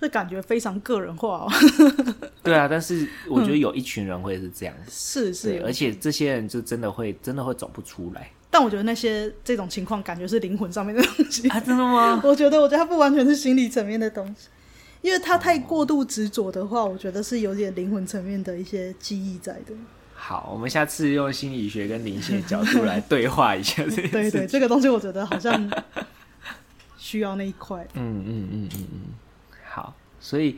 这感觉非常个人化哦。[laughs] 对啊，但是我觉得有一群人会是这样，嗯、是是，而且这些人就真的会真的会走不出来。但我觉得那些这种情况，感觉是灵魂上面的东西啊？真的吗？[laughs] 我觉得，我觉得他不完全是心理层面的东西，因为他太过度执着的话，我觉得是有点灵魂层面的一些记忆在的。好，我们下次用心理学跟灵性的角度来对话一下。[laughs] 对对，这个东西我觉得好像。需要那一块，嗯嗯嗯嗯嗯，好，所以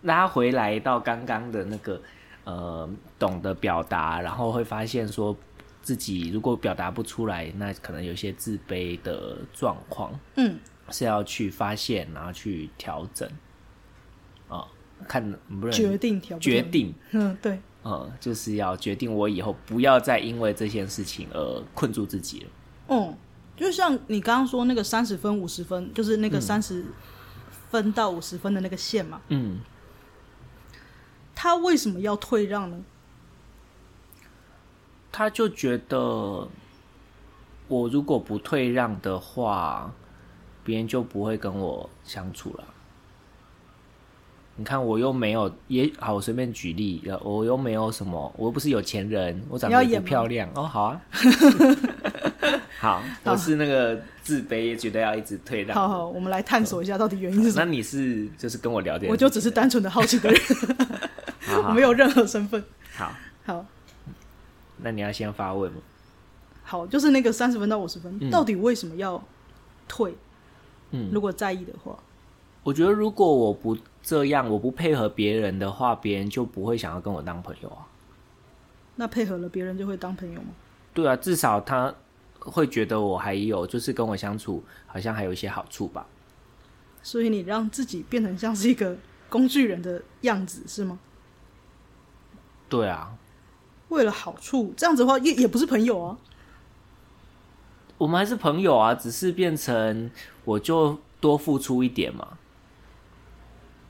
拉回来到刚刚的那个，呃，懂得表达，然后会发现说自己如果表达不出来，那可能有些自卑的状况，嗯，是要去发现，然后去调整，啊、哦，看能不能决定调决定，嗯，对，嗯，就是要决定我以后不要再因为这件事情而困住自己了，嗯。就像你刚刚说那个三十分五十分，就是那个三十分到五十分的那个线嘛。嗯。他为什么要退让呢？他就觉得，我如果不退让的话，别人就不会跟我相处了。你看我又没有也好，我随便举例，我又没有什么，我又不是有钱人，我长得也不漂亮哦，好啊，好，[laughs] 我是那个自卑，觉得要一直退让。好好，我们来探索一下到底原因是什么。那你是就是跟我聊天，我就只是单纯的好奇的人，[laughs] 好好好我没有任何身份。好，好，那你要先发问吗？好，就是那个三十分到五十分，嗯，到底为什么要退？嗯，如果在意的话，我觉得如果我不。这样我不配合别人的话，别人就不会想要跟我当朋友啊。那配合了别人就会当朋友吗？对啊，至少他会觉得我还有就是跟我相处好像还有一些好处吧。所以你让自己变成像是一个工具人的样子是吗？对啊，为了好处，这样子的话也也不是朋友啊。我们还是朋友啊，只是变成我就多付出一点嘛。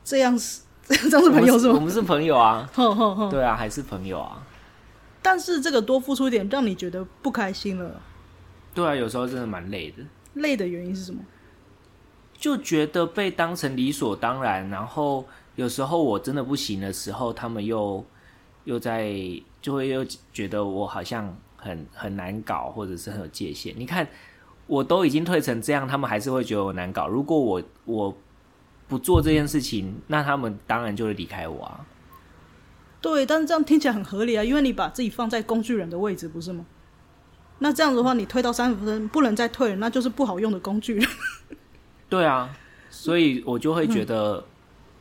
这样是 [laughs] 这样是朋友是吗？我们是朋友啊，[laughs] 对啊，还是朋友啊。但是这个多付出一点，让你觉得不开心了。对啊，有时候真的蛮累的。累的原因是什么？就觉得被当成理所当然，然后有时候我真的不行的时候，他们又又在就会又觉得我好像很很难搞，或者是很有界限。你看，我都已经退成这样，他们还是会觉得我难搞。如果我我。不做这件事情，那他们当然就会离开我啊。对，但是这样听起来很合理啊，因为你把自己放在工具人的位置，不是吗？那这样子的话，你退到三十分，不能再退了，那就是不好用的工具人。[laughs] 对啊，所以我就会觉得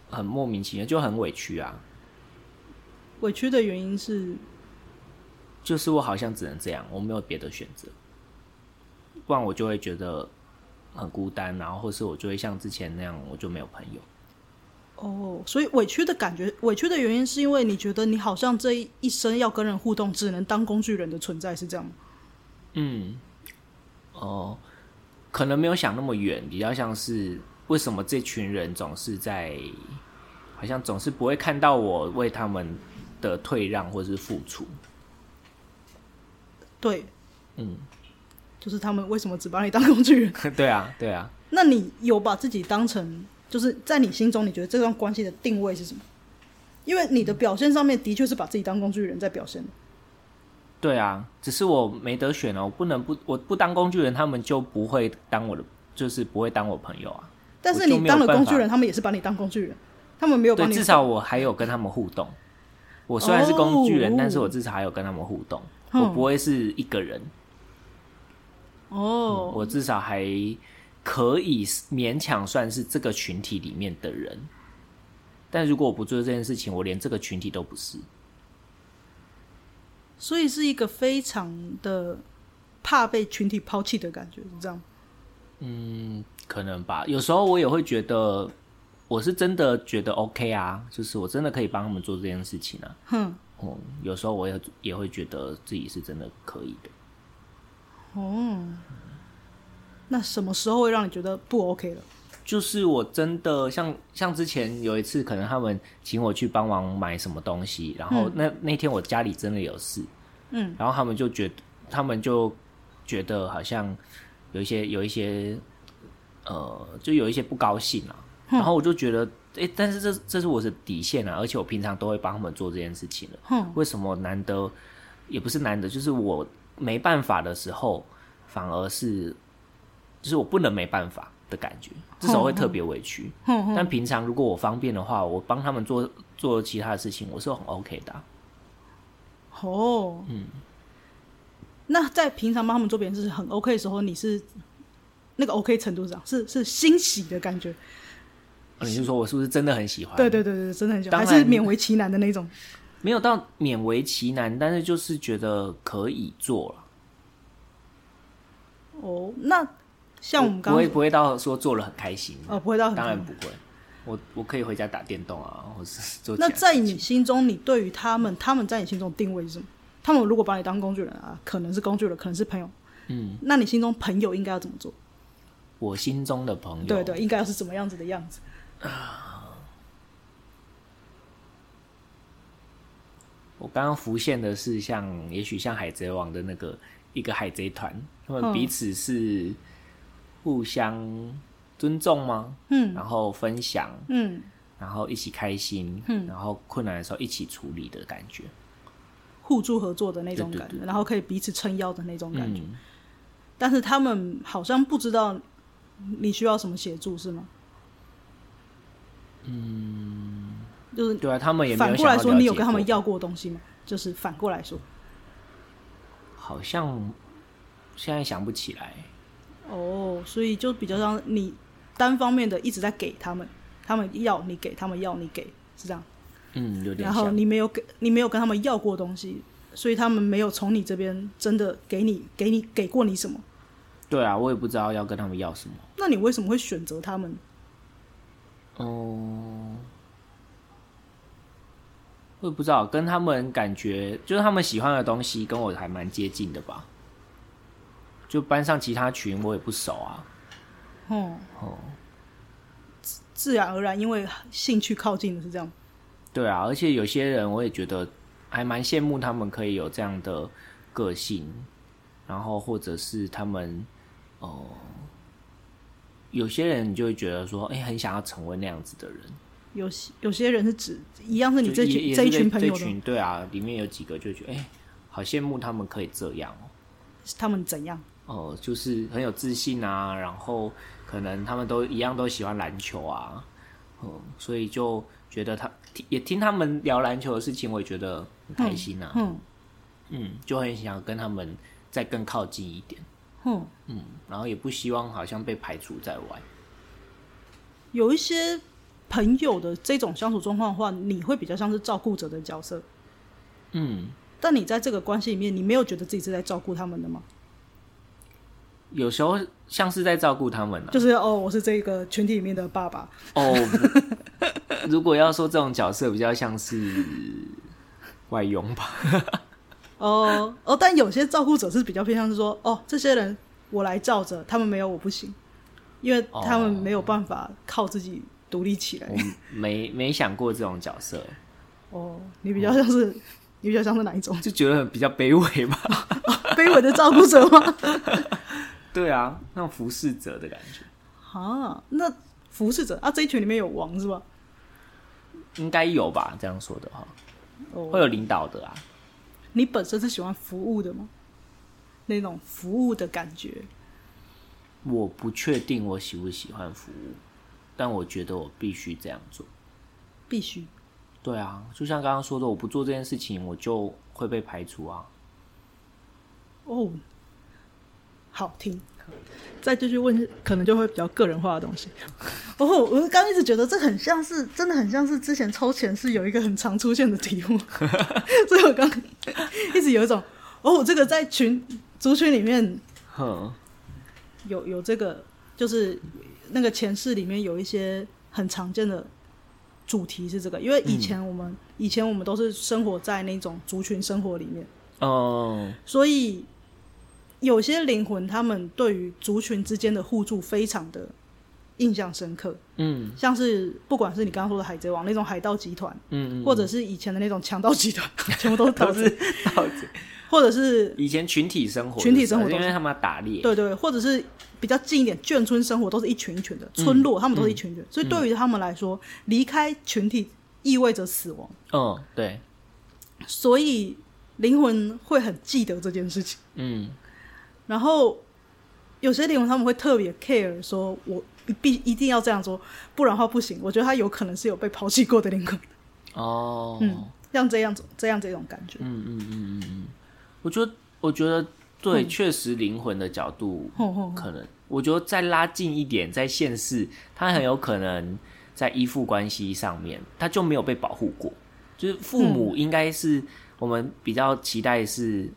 很莫名其妙，就很委屈啊。委屈的原因是，就是我好像只能这样，我没有别的选择，不然我就会觉得。很孤单，然后或是我就会像之前那样，我就没有朋友。哦，所以委屈的感觉，委屈的原因是因为你觉得你好像这一生要跟人互动，只能当工具人的存在，是这样吗？嗯，哦，可能没有想那么远，比较像是为什么这群人总是在，好像总是不会看到我为他们的退让或是付出。对，嗯。就是他们为什么只把你当工具人？[laughs] 对啊，对啊。那你有把自己当成，就是在你心中，你觉得这段关系的定位是什么？因为你的表现上面的确是把自己当工具人在表现的。对啊，只是我没得选哦，我不能不，我不当工具人，他们就不会当我的，就是不会当我朋友啊。但是你当了工具人，他们也是把你当工具人，他们没有把你。至少我还有跟他们互动。我虽然是工具人，哦，但是我至少还有跟他们互动，哦，我不会是一个人。哦、oh. 嗯，我至少还可以勉强算是这个群体里面的人，但如果我不做这件事情，我连这个群体都不是，所以是一个非常的怕被群体抛弃的感觉，是这样？嗯，可能吧。有时候我也会觉得，我是真的觉得 OK 啊，就是我真的可以帮他们做这件事情啊。哼，嗯，有时候我也也会觉得自己是真的可以的。哦，那什么时候会让你觉得不 OK 了？就是我真的像像之前有一次，可能他们请我去帮忙买什么东西，然后那、嗯、那天我家里真的有事，嗯，然后他们就觉得他们就觉得好像有一些有一些呃，就有一些不高兴啊，然后我就觉得，哎、欸，但是这这是我的底线啊，而且我平常都会帮他们做这件事情了，嗯，为什么难得也不是难得，就是我。没办法的时候，反而是就是我不能没办法的感觉，至少会特别委屈。但平常如果我方便的话，我帮他们做做其他的事情，我是很 OK 的啊。哦，嗯。那在平常帮他们做别人事很 OK 的时候，你是那个 OK 程度上是是欣喜的感觉？你是说我是不是真的很喜欢？对对对对，真的很喜欢，还是勉为其难的那种？没有到勉为其难，但是就是觉得可以做了。哦，那像我们不会不会到说做了很开心哦，不会到很，当然不会。我我可以回家打电动啊，或是做。那在你心中，你对于他们，他们在你心中定位是什么？他们如果把你当工具人啊，可能是工具人，可能是朋友。嗯，那你心中朋友应该要怎么做？我心中的朋友，对对，应该要是怎么样子的样子？我刚刚浮现的是像，也许像海贼王的那个一个海贼团，他们彼此是互相尊重吗？嗯，然后分享，嗯，然后一起开心，嗯，然后困难的时候一起处理的感觉，互助合作的那种感觉，对对对，然后可以彼此撑腰的那种感觉。嗯、但是他们好像不知道你需要什么协助，是吗？嗯，就是对啊，他们也反过来说，你有跟他们要过东西吗？就是反过来说，好像现在想不起来。哦，所以就比较像你单方面的一直在给他们，他们要你给，他们要你给，是这样。嗯，有点。然后你没有给，你没有跟他们要过东西，所以他们没有从你这边真的给你，给你给过你什么。对啊，我也不知道要跟他们要什么。那你为什么会选择他们？哦，我也不知道，跟他们感觉就是他们喜欢的东西跟我还蛮接近的吧。就班上其他群我也不熟啊。哦哦，自然而然，因为兴趣靠近的是这样。对啊，而且有些人我也觉得还蛮羡慕他们可以有这样的个性，然后或者是他们哦。有些人你就会觉得说，哎、欸，很想要成为那样子的人。有些有些人是指一样是你这群这一群朋友群，对啊，里面有几个就觉得，哎、欸，好羡慕他们可以这样哦。他们怎样？哦、呃，就是很有自信啊，然后可能他们都一样都喜欢篮球啊，嗯，所以就觉得他也听他们聊篮球的事情，我也觉得很开心啊。嗯嗯，嗯，就很想跟他们再更靠近一点。嗯嗯，然后也不希望好像被排除在外。有一些朋友的这种相处状况的话，你会比较像是照顾者的角色。嗯，但你在这个关系里面，你没有觉得自己是在照顾他们的吗？有时候像是在照顾他们呢、啊，就是哦，我是这个群体里面的爸爸。哦，如果要说这种角色，比较像是外佣吧。[laughs] 哦哦，但有些照顾者是比较偏向是说，哦，这些人我来照着，他们没有我不行，因为他们没有办法靠自己独立起来。我没没想过这种角色。哦，你比较像是，哦、你比较像是哪一种？就觉得比较卑微吧，[laughs] 哦、卑微的照顾者吗？对啊，那种服侍者的感觉。啊，那服侍者啊，这一群里面有王是吧？应该有吧，这样说的话，哦、会有领导的啊。你本身是喜欢服务的吗？那种服务的感觉，我不确定我喜不喜欢服务，但我觉得我必须这样做。必须。对啊，就像刚刚说的，我不做这件事情，我就会被排除啊。哦，好听。再继续问，可能就会比较个人化的东西。哦，我刚一直觉得这很像是，真的很像是之前抽签是有一个很常出现的题目，[laughs] 所以我刚一直有一种，哦，这个在群族群里面，有有这个，就是那个前世里面有一些很常见的主题是这个，因为以前我们、嗯、以前我们都是生活在那种族群生活里面，哦，所以。有些灵魂，他们对于族群之间的互助非常的印象深刻。嗯，像是不管是你刚刚说的海贼王那种海盗集团，嗯，嗯，或者是以前的那种强盗集团，[laughs] 全部都是盗贼，[laughs] 盗贼，或者是以前群体生活，群体生活，因为他们要打猎，对，对对，或者是比较近一点眷村生活，都是一群一群的村落，嗯、他们都是一群一群，嗯、所以对于他们来说，离、嗯、开群体意味着死亡。嗯，对，所以灵魂会很记得这件事情。嗯。然后有些灵魂他们会特别 care，说我必一定要这样做，不然的话不行。我觉得他有可能是有被抛弃过的灵魂。哦，嗯，像这样子，这样这种感觉。嗯嗯嗯嗯嗯，我觉得，我觉得对，确、嗯、实灵魂的角度，可能，我觉得再拉近一点，在现世，他很有可能在依附关系上面，他就没有被保护过。就是父母应该是我们比较期待是。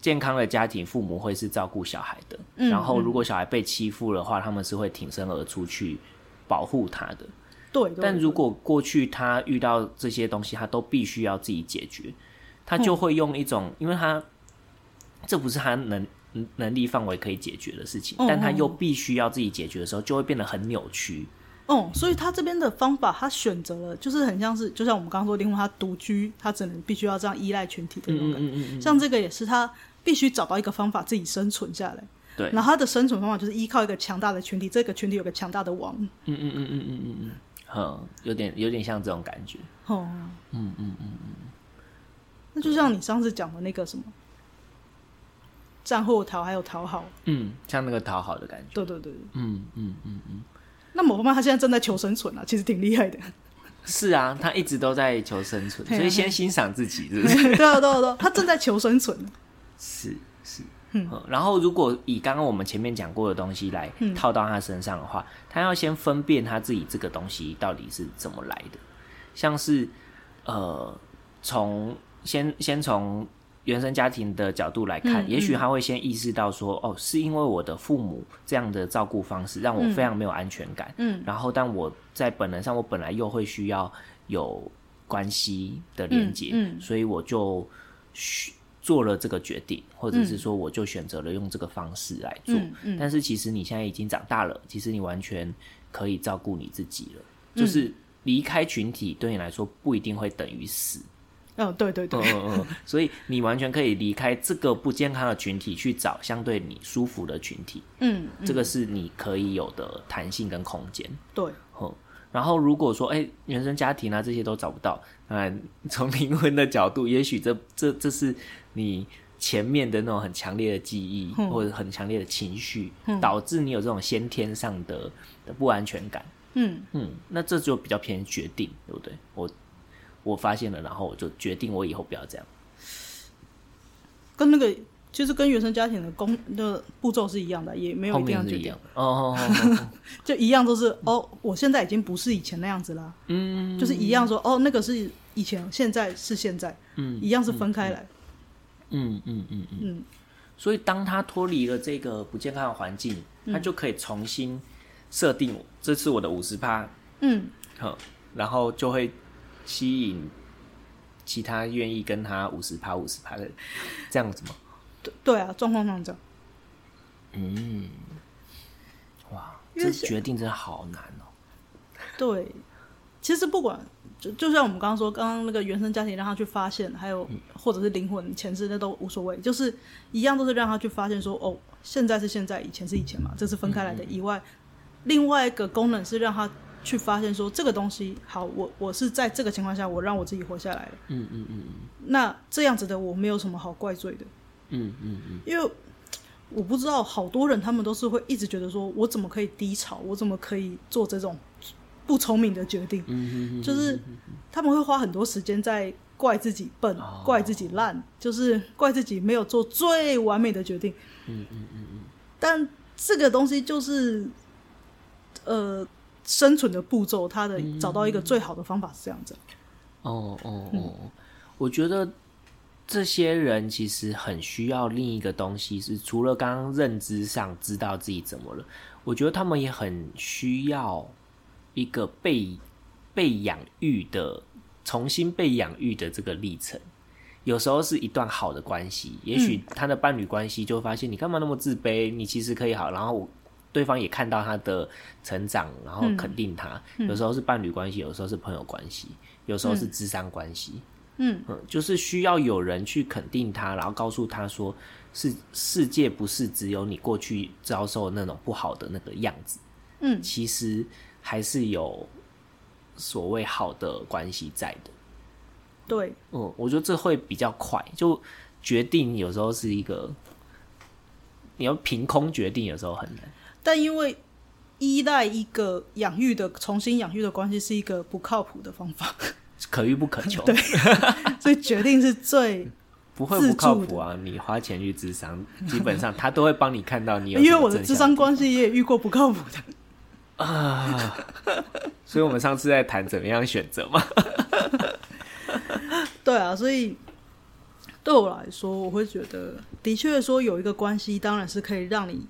健康的家庭，父母会是照顾小孩的。嗯，然后，如果小孩被欺负的话，嗯，他们是会挺身而出去保护他的。对，对。但如果过去他遇到这些东西，他都必须要自己解决，他就会用一种，嗯，因为他这不是他能能力范围可以解决的事情，嗯，但他又必须要自己解决的时候，就会变得很扭曲。哦，所以他这边的方法，他选择了，就是很像是，就像我们刚刚说，另外他独居，他只能必须要这样依赖群体的那种感觉。嗯嗯嗯嗯，像这个也是他。必须找到一个方法自己生存下来。对，然后他的生存方法就是依靠一个强大的群体，这个群体有个强大的王。嗯嗯嗯嗯嗯嗯嗯，嗯，有点有点像这种感觉。哦，嗯嗯嗯嗯。那就像你上次讲的那个什么，战后讨还有讨好，嗯，像那个讨好的感觉。对对对，嗯嗯嗯嗯。那某方面他现在正在求生存啊，其实挺厉害的。是啊，他一直都在求生存，所以先欣赏自己，是不是？对啊对啊对啊，他正在求生存。是是。嗯，然后如果以刚刚我们前面讲过的东西来套到他身上的话，嗯、他要先分辨他自己这个东西到底是怎么来的，像是呃，从先先从原生家庭的角度来看，嗯、也许他会先意识到说，哦，是因为我的父母这样的照顾方式让我非常没有安全感，嗯，然后但我在本能上我本来又会需要有关系的连接，嗯，嗯，所以我就需。做了这个决定，或者是说，我就选择了用这个方式来做。嗯嗯、但是其实你现在已经长大了，其实你完全可以照顾你自己了。嗯、就是离开群体对你来说不一定会等于死。哦，对对对，嗯嗯，所以你完全可以离开这个不健康的群体，去找相对你舒服的群体。嗯，嗯这个是你可以有的弹性跟空间。对，然后如果说，哎、欸，原生家庭啊这些都找不到，嗯，从灵魂的角度，也许这这这是。你前面的那种很强烈的记忆，嗯、或者很强烈的情绪，嗯、导致你有这种先天上的的不安全感。嗯嗯，那这就比较偏决定，对不对？我我发现了，然后我就决定我以后不要这样。跟那个就是跟原生家庭的工的步骤是一样的，也没有一定要决定。哦 [laughs] 就一样都是哦，我现在已经不是以前那样子了。嗯，就是一样说哦，那个是以前，现在是现在。嗯，一样是分开来。嗯嗯嗯嗯嗯所以当他脱离了这个不健康的环境，嗯、他就可以重新设定，这次我的五十趴，嗯，好，然后就会吸引其他愿意跟他五十趴五十趴的这样子吗？对对啊，状况上这样。嗯，哇，这决定真的好难哦。对，其实不管。就就像我们刚刚说，刚刚那个原生家庭让他去发现，还有或者是灵魂前世，那都无所谓，就是一样都是让他去发现说，哦，现在是现在，以前是以前嘛，这是分开来的。以外，另外一个功能是让他去发现说，这个东西好，我我是在这个情况下，我让我自己活下来了。嗯嗯嗯。那这样子的我没有什么好怪罪的。嗯嗯嗯。因为我不知道，好多人他们都是会一直觉得说，我怎么可以低潮，我怎么可以做这种。不聪明的决定，就是他们会花很多时间在怪自己笨，怪自己烂，就是怪自己没有做最完美的决定。嗯嗯嗯嗯。但这个东西就是，呃，生存的步骤，他的找到一个最好的方法是这样子。哦哦哦，我觉得这些人其实很需要另一个东西，是除了刚刚认知上知道自己怎么了，我觉得他们也很需要。一个被被养育的，重新被养育的这个历程，有时候是一段好的关系。也许他的伴侣关系就会发现，你干嘛那么自卑？你其实可以好。然后对方也看到他的成长，然后肯定他。有时候是伴侣关系，有时候是朋友关系，有时候是智商关系。嗯嗯，就是需要有人去肯定他，然后告诉他说，是世界不是只有你过去遭受那种不好的那个样子。嗯，其实。还是有所谓好的关系在的，对，嗯，我觉得这会比较快，就决定有时候是一个你要凭空决定，有时候很难。但因为依赖一个养育的重新养育的关系是一个不靠谱的方法，[laughs] 可遇不可求，[laughs] 对，所以决定是最 [laughs] 不会不靠谱啊！你花钱去智商，基本上他都会帮你看到你有，因为我的智商关系也遇过不靠谱的。啊，所以我们上次在谈怎么样选择嘛。[laughs] 对啊，所以对我来说，我会觉得，的确说有一个关系，当然是可以让你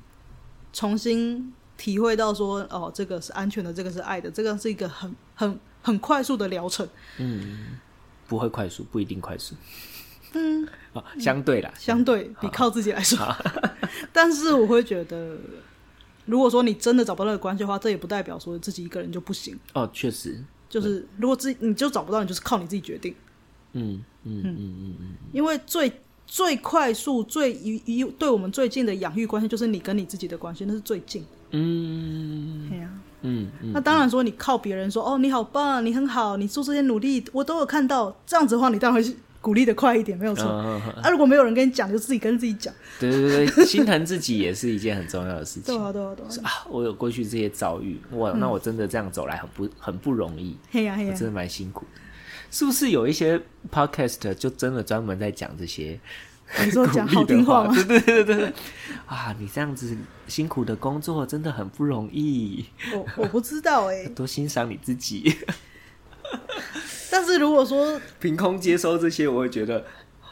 重新体会到说，哦，这个是安全的，这个是爱的，这个是一个很很很快速的疗程。嗯，不会快速，不一定快速。嗯，哦，相对啦，相对比靠自己来说，[laughs] 但是我会觉得。如果说你真的找不到那个关系的话，这也不代表说自己一个人就不行哦。确实，就是如果自己你就找不到，你就是靠你自己决定。嗯嗯嗯嗯嗯。因为最最快速、最一一对我们最近的养育关系，就是你跟你自己的关系，那是最近。嗯。对呀。嗯，嗯，那当然说你靠别人说哦，你好棒，你很好，你做这些努力我都有看到，这样子的话你当然会鼓励的快一点，没有错。嗯、啊，如果没有人跟你讲，就自己跟自己讲。对对对，心疼自己也是一件很重要的事情。对啊对啊对啊，啊，我有过去这些遭遇，我、嗯、那我真的这样走来很不很不容易。嘿呀嘿呀，真的蛮辛苦。是不是有一些 podcast 就真的专门在讲这些？你说讲好听话吗？对对对对对。啊，你这样子辛苦的工作真的很不容易。我我不知道哎、欸，[laughs] 多欣赏你自己。[laughs] 但是如果说凭空接收这些，我会觉得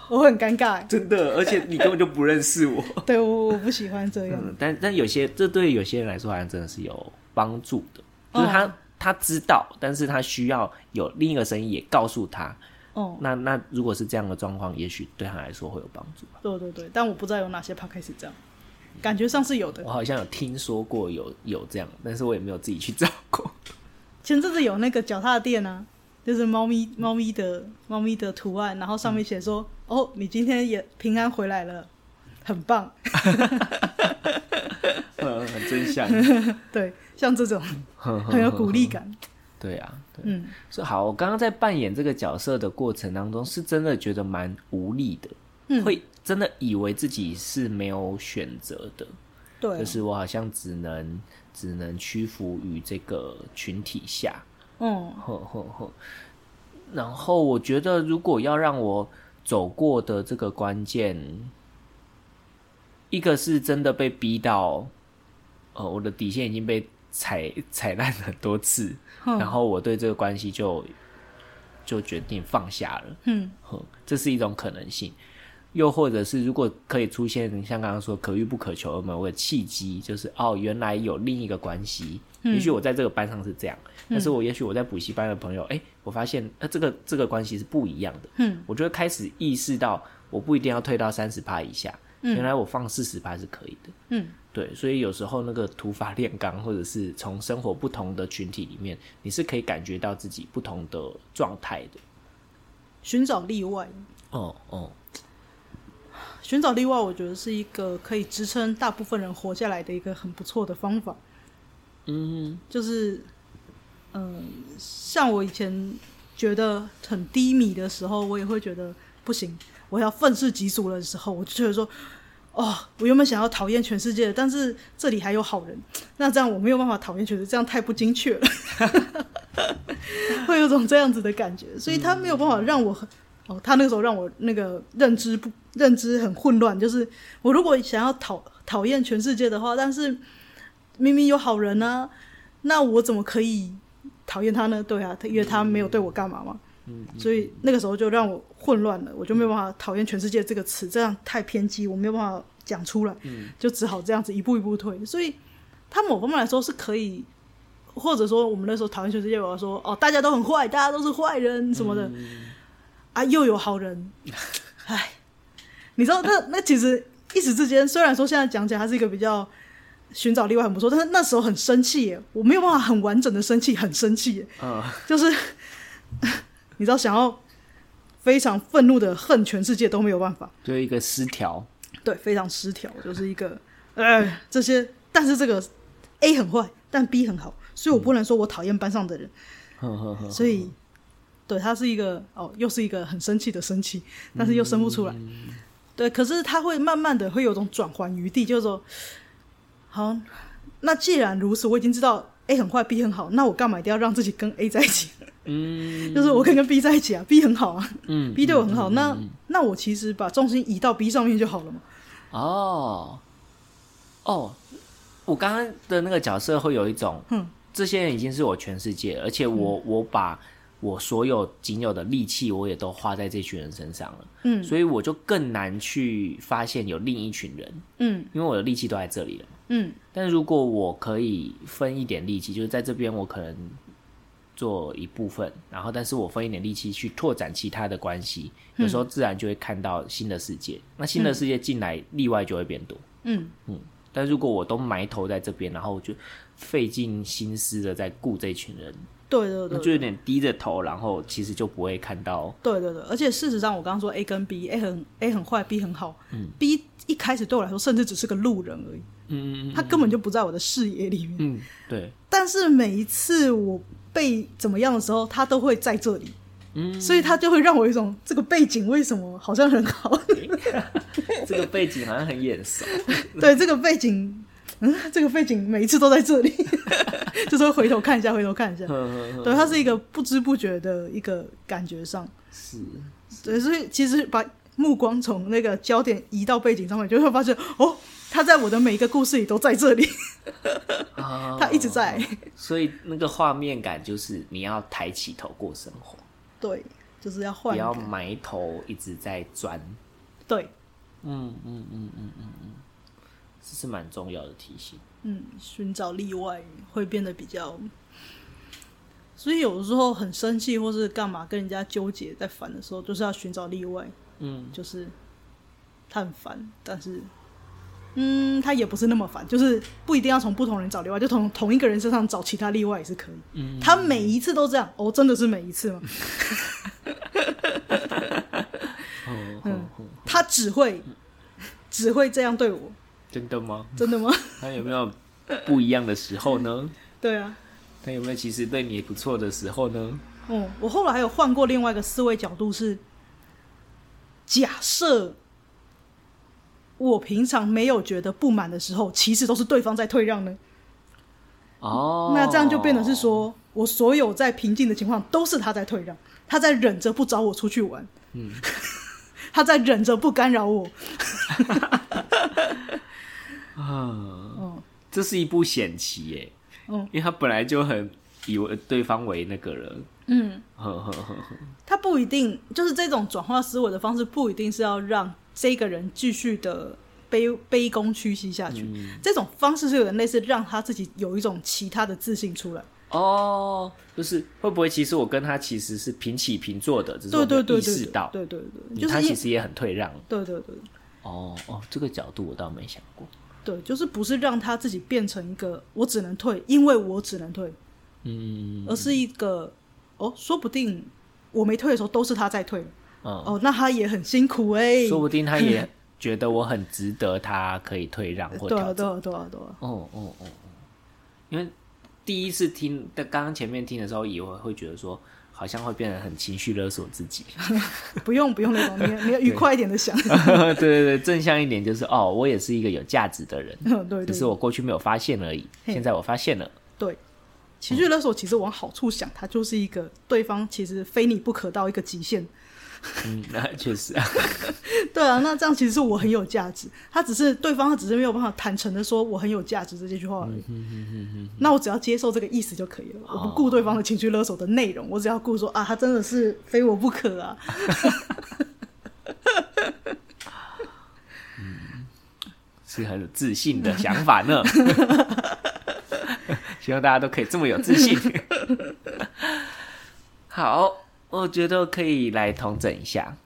我会很尴尬。真的，而且你根本就不认识我。[laughs] 对，我我不喜欢这样。嗯、但但有些这对有些人来说好像真的是有帮助的，就是他、哦、他知道，但是他需要有另一个声音也告诉他。哦，那那如果是这样的状况，也许对他来说会有帮助吧。对对对，但我不知道有哪些 podcast 这样，感觉上是有的。我好像有听说过有有这样，但是我也没有自己去找过。前阵子有那个脚踏垫啊，就是猫咪猫咪的猫咪的图案，然后上面写说：“嗯、哦，你今天也平安回来了，很棒。[laughs] ”嗯，很真相。[laughs] 对，像这种很有鼓励感。对啊，对，嗯，是好，我刚刚在扮演这个角色的过程当中，是真的觉得蛮无力的，嗯，会真的以为自己是没有选择的，对，就是我好像只能只能屈服于这个群体下，嗯，呵呵呵。然后我觉得，如果要让我走过的这个关键，一个是真的被逼到，呃，我的底线已经被。踩踩烂很多次，然后我对这个关系就就决定放下了。嗯，这是一种可能性。又或者是，如果可以出现像刚刚说可遇不可求而某个契机，就是哦，原来有另一个关系。嗯、也许我在这个班上是这样，但是我也许我在补习班的朋友，哎、嗯，我发现呃，这个这个关系是不一样的。嗯，我就会开始意识到，我不一定要退到三十趴以下。嗯，原来我放四十趴是可以的。嗯。对，所以有时候那个土法炼钢，或者是从生活不同的群体里面，你是可以感觉到自己不同的状态的。寻找例外，哦哦，寻找例外，我觉得是一个可以支撑大部分人活下来的一个很不错的方法。嗯，就是，嗯、呃，像我以前觉得很低迷的时候，我也会觉得不行，我要愤世嫉俗的时候，我就觉得说。哦，我原本想要讨厌全世界，但是这里还有好人，[laughs] 那这样我没有办法讨厌全世界，这样太不精确了，[laughs] 会有种这样子的感觉，所以他没有办法让我很哦，他那个时候让我那个认知不认知很混乱，就是我如果想要讨讨厌全世界的话，但是明明有好人呢、啊，那我怎么可以讨厌他呢？对啊，因为他没有对我干嘛嘛。嗯，所以那个时候就让我混乱了，我就没有办法讨厌全世界这个词，这样太偏激，我没有办法讲出来，就只好这样子一步一步退。所以他某方面来说是可以，或者说我们那时候讨厌全世界，我要说哦，大家都很坏，大家都是坏人什么的，啊，又有好人，[laughs] 哎，你知道那那其实一时之间，虽然说现在讲起来还是一个比较寻找例外很不错，但是那时候很生气耶，我没有办法很完整的生气，很生气耶，就是。你知道，想要非常愤怒的恨全世界都没有办法，就一个失调，对，非常失调，就是一个，呃，这些，但是这个 A 很坏，但 B 很好，所以我不能说我讨厌班上的人，嗯、所以，对，他是一个，哦，又是一个很生气的生气，但是又生不出来，嗯、对，可是他会慢慢的会有种转圜余地，就是说，好，那既然如此，我已经知道 A 很坏，B 很好，那我干嘛一定要让自己跟 A 在一起？嗯，[laughs] 就是我可以跟 B 在一起啊，B 很好啊，嗯，B 对我很好，嗯、那、嗯、那我其实把重心移到 B 上面就好了嘛。哦，哦，我刚刚的那个角色会有一种，嗯，这些人已经是我全世界，而且我、嗯、我把我所有仅有的力气，我也都花在这群人身上了，嗯，所以我就更难去发现有另一群人，嗯，因为我的力气都在这里了，嗯，但如果我可以分一点力气，就是在这边我可能。做一部分，然后但是我分一点力气去拓展其他的关系，嗯、有时候自然就会看到新的世界。那新的世界进来，例外就会变多。嗯嗯。但如果我都埋头在这边，然后我就费尽心思的在顾这群人，对对对，就有点低着头，然后其实就不会看到。对对对，而且事实上，我刚刚说 A 跟 B，A 很 A 很坏，B 很好。嗯，B 一开始对我来说，甚至只是个路人而已。嗯嗯嗯，他根本就不在我的视野里面。嗯，对。但是每一次我被怎么样的时候，他都会在这里。嗯，所以他就会让我有一种这个背景为什么好像很好？[laughs] 这个背景好像很眼熟。[laughs] 对，这个背景。嗯，[laughs] 这个背景每一次都在这里，[laughs] 就是会回头看一下，回头看一下。[laughs] 对，它是一个不知不觉的一个感觉上。是，对，所以其实把目光从那个焦点移到背景上面，就会发现哦，他在我的每一个故事里都在这里，他一直在。所以那个画面感就是你要抬起头过生活。对，就是要换，不要埋头一直在钻。对，嗯嗯嗯嗯嗯嗯。这是蛮重要的提醒。嗯，寻找例外会变得比较，所以有的时候很生气或是干嘛，跟人家纠结在烦的时候，就是要寻找例外。嗯，就是他很烦，但是，嗯，他也不是那么烦，就是不一定要从不同人找例外，就从同一个人身上找其他例外也是可以。嗯，他每一次都这样，哦，真的是每一次吗？[laughs] [laughs] 嗯，他只会只会这样对我。真的吗？真的吗？[laughs] 他有没有不一样的时候呢？[laughs] 对啊，他有没有其实对你不错的时候呢？嗯，我后来还有换过另外一个思维角度是，假设我平常没有觉得不满的时候，其实都是对方在退让呢。哦，那这样就变得是说我所有在平静的情况都是他在退让，他在忍着不找我出去玩，嗯，[laughs] 他在忍着不干扰我。啊，这是一部险棋耶，嗯，因为他本来就很以为对方为那个人，嗯，呵呵呵呵，他不一定就是这种转化思维的方式，不一定是要让这个人继续的卑卑躬屈膝下去，嗯，这种方式是有点类似让他自己有一种其他的自信出来。哦，就是会不会其实我跟他其实是平起平坐的，只是我没意识到，对对对，就是他其实也很退让，对对对，哦哦，这个角度我倒没想过。对，就是不是让他自己变成一个我只能退，因为我只能退，嗯，而是一个哦，说不定我没退的时候都是他在退，嗯、哦，那他也很辛苦哎、欸，说不定他也 [laughs] 觉得我很值得，他可以退让或调整，对啊，对啊，对啊，对啊，哦哦哦哦，因为第一次听，的刚刚前面听的时候，以为会觉得说。好像会变得很情绪勒索自己，[laughs] 不用不用那种，你你要愉快一点的想，[laughs] 对对对，正向一点就是哦，我也是一个有价值的人，[laughs] 只是我过去没有发现而已，现在我发现了。对，情绪勒索其实往好处想，它就是一个对方其实非你不可到一个极限。嗯，那 [laughs] 确实啊。[laughs] 对啊，那这样其实是我很有价值。他只是对方，他只是没有办法坦诚的说我很有价值这句话而已。嗯嗯嗯嗯。那我只要接受这个意思就可以了。哦、我不顾对方的情绪勒索的内容，我只要顾说啊，他真的是非我不可啊。[laughs] 嗯，是很有自信的想法呢。希望大家都可以这么有自信。好。我觉得可以来统整一下。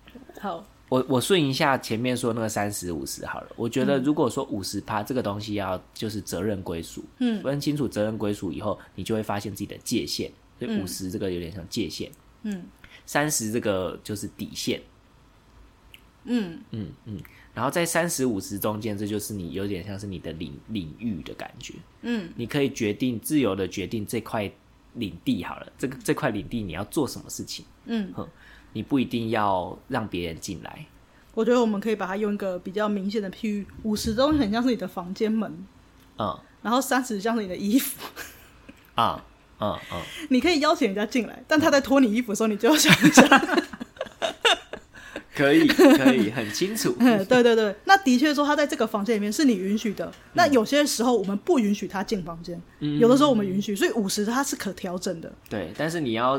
好，我我顺一下前面说那个三十五十好了。我觉得如果说五十趴这个东西要就是责任归属，嗯，分清楚责任归属以后，你就会发现自己的界限。所以五十这个有点像界限，嗯，三十这个就是底线，嗯嗯嗯。然后在三十五十中间，这就是你有点像是你的领领域的感觉，嗯，你可以决定自由的决定这块。领地好了，这个这块领地你要做什么事情？嗯，你不一定要让别人进来。我觉得我们可以把它用一个比较明显的譬喻，五十中很像是你的房间门，嗯，然后三十像是你的衣服，啊，嗯嗯，你可以邀请人家进来，但他在脱你衣服的时候，你就要想一下。可以，[laughs] 可以很清楚。[laughs] 对对对，那的确说他在这个房间里面是你允许的。嗯、那有些时候我们不允许他进房间，嗯，有的时候我们允许，所以五十它是可调整的。对，但是你要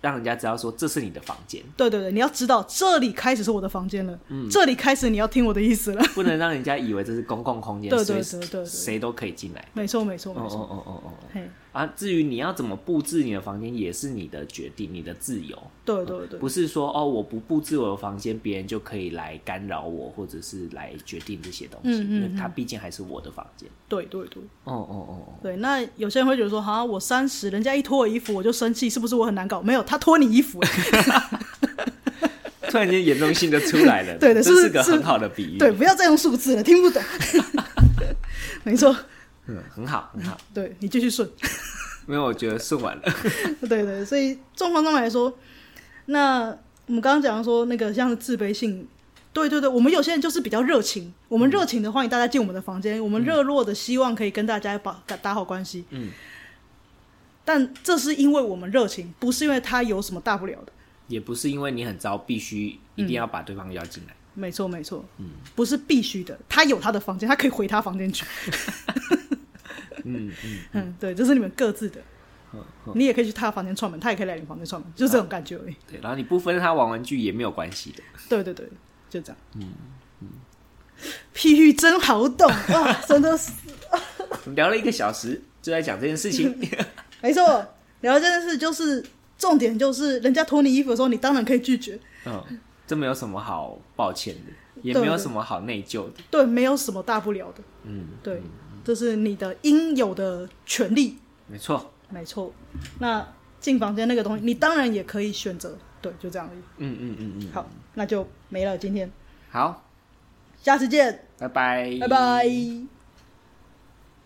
让人家知道说这是你的房间。对对对，你要知道这里开始是我的房间了，嗯，这里开始你要听我的意思了，[laughs] 不能让人家以为这是公共空间，对对对对，谁都可以进来。没错没错没错。哦哦哦哦哦。嘿。啊，至于你要怎么布置你的房间，也是你的决定，你的自由。对对对，不是说哦，我不布置我的房间。间，别人就可以来干扰我，或者是来决定这些东西，嗯嗯嗯，因为他毕竟还是我的房间。对对对，哦哦哦，对。那有些人会觉得说，好像我三十，人家一脱我衣服我就生气，是不是我很难搞？没有，他脱你衣服，[laughs] 突然间严重性的出来了。[laughs] 对的，这是个很好的比喻。对，不要再用数字了，听不懂。[laughs] 没错。嗯，很好，很好。对，你继续顺。没有，我觉得顺完了。[laughs] 对对，所以状况上来说，那我们刚刚讲的说那个像是自卑性，对对对，我们有些人就是比较热情，我们热情的欢迎大家进我们的房间，嗯、我们热络的希望可以跟大家把打好关系。嗯。但这是因为我们热情，不是因为他有什么大不了的。也不是因为你很糟，必须一定要把对方邀进来。嗯、没错，没错。嗯，不是必须的，他有他的房间，他可以回他房间去。嗯嗯 [laughs] 嗯，对，这是你们各自的，你也可以去他的房间串门，他也可以来你房间串门，就这种感觉而已。对，然后你不分他玩玩具也没有关系的。对对对，就这样。嗯嗯，譬喻真好懂 [laughs] 啊，真的是。聊了一个小时，就在讲这件事情。[laughs] 没错，聊这件事就是重点，就是人家脱你衣服的时候，你当然可以拒绝。嗯，这没有什么好抱歉的，也没有什么好内疚的。对，没有什么大不了的。嗯，对。这是你的应有的权利，没错，没错。那进房间那个东西，你当然也可以选择，对，就这样而已。嗯嗯嗯嗯。好，那就没了。今天好，下次见，拜拜，拜拜。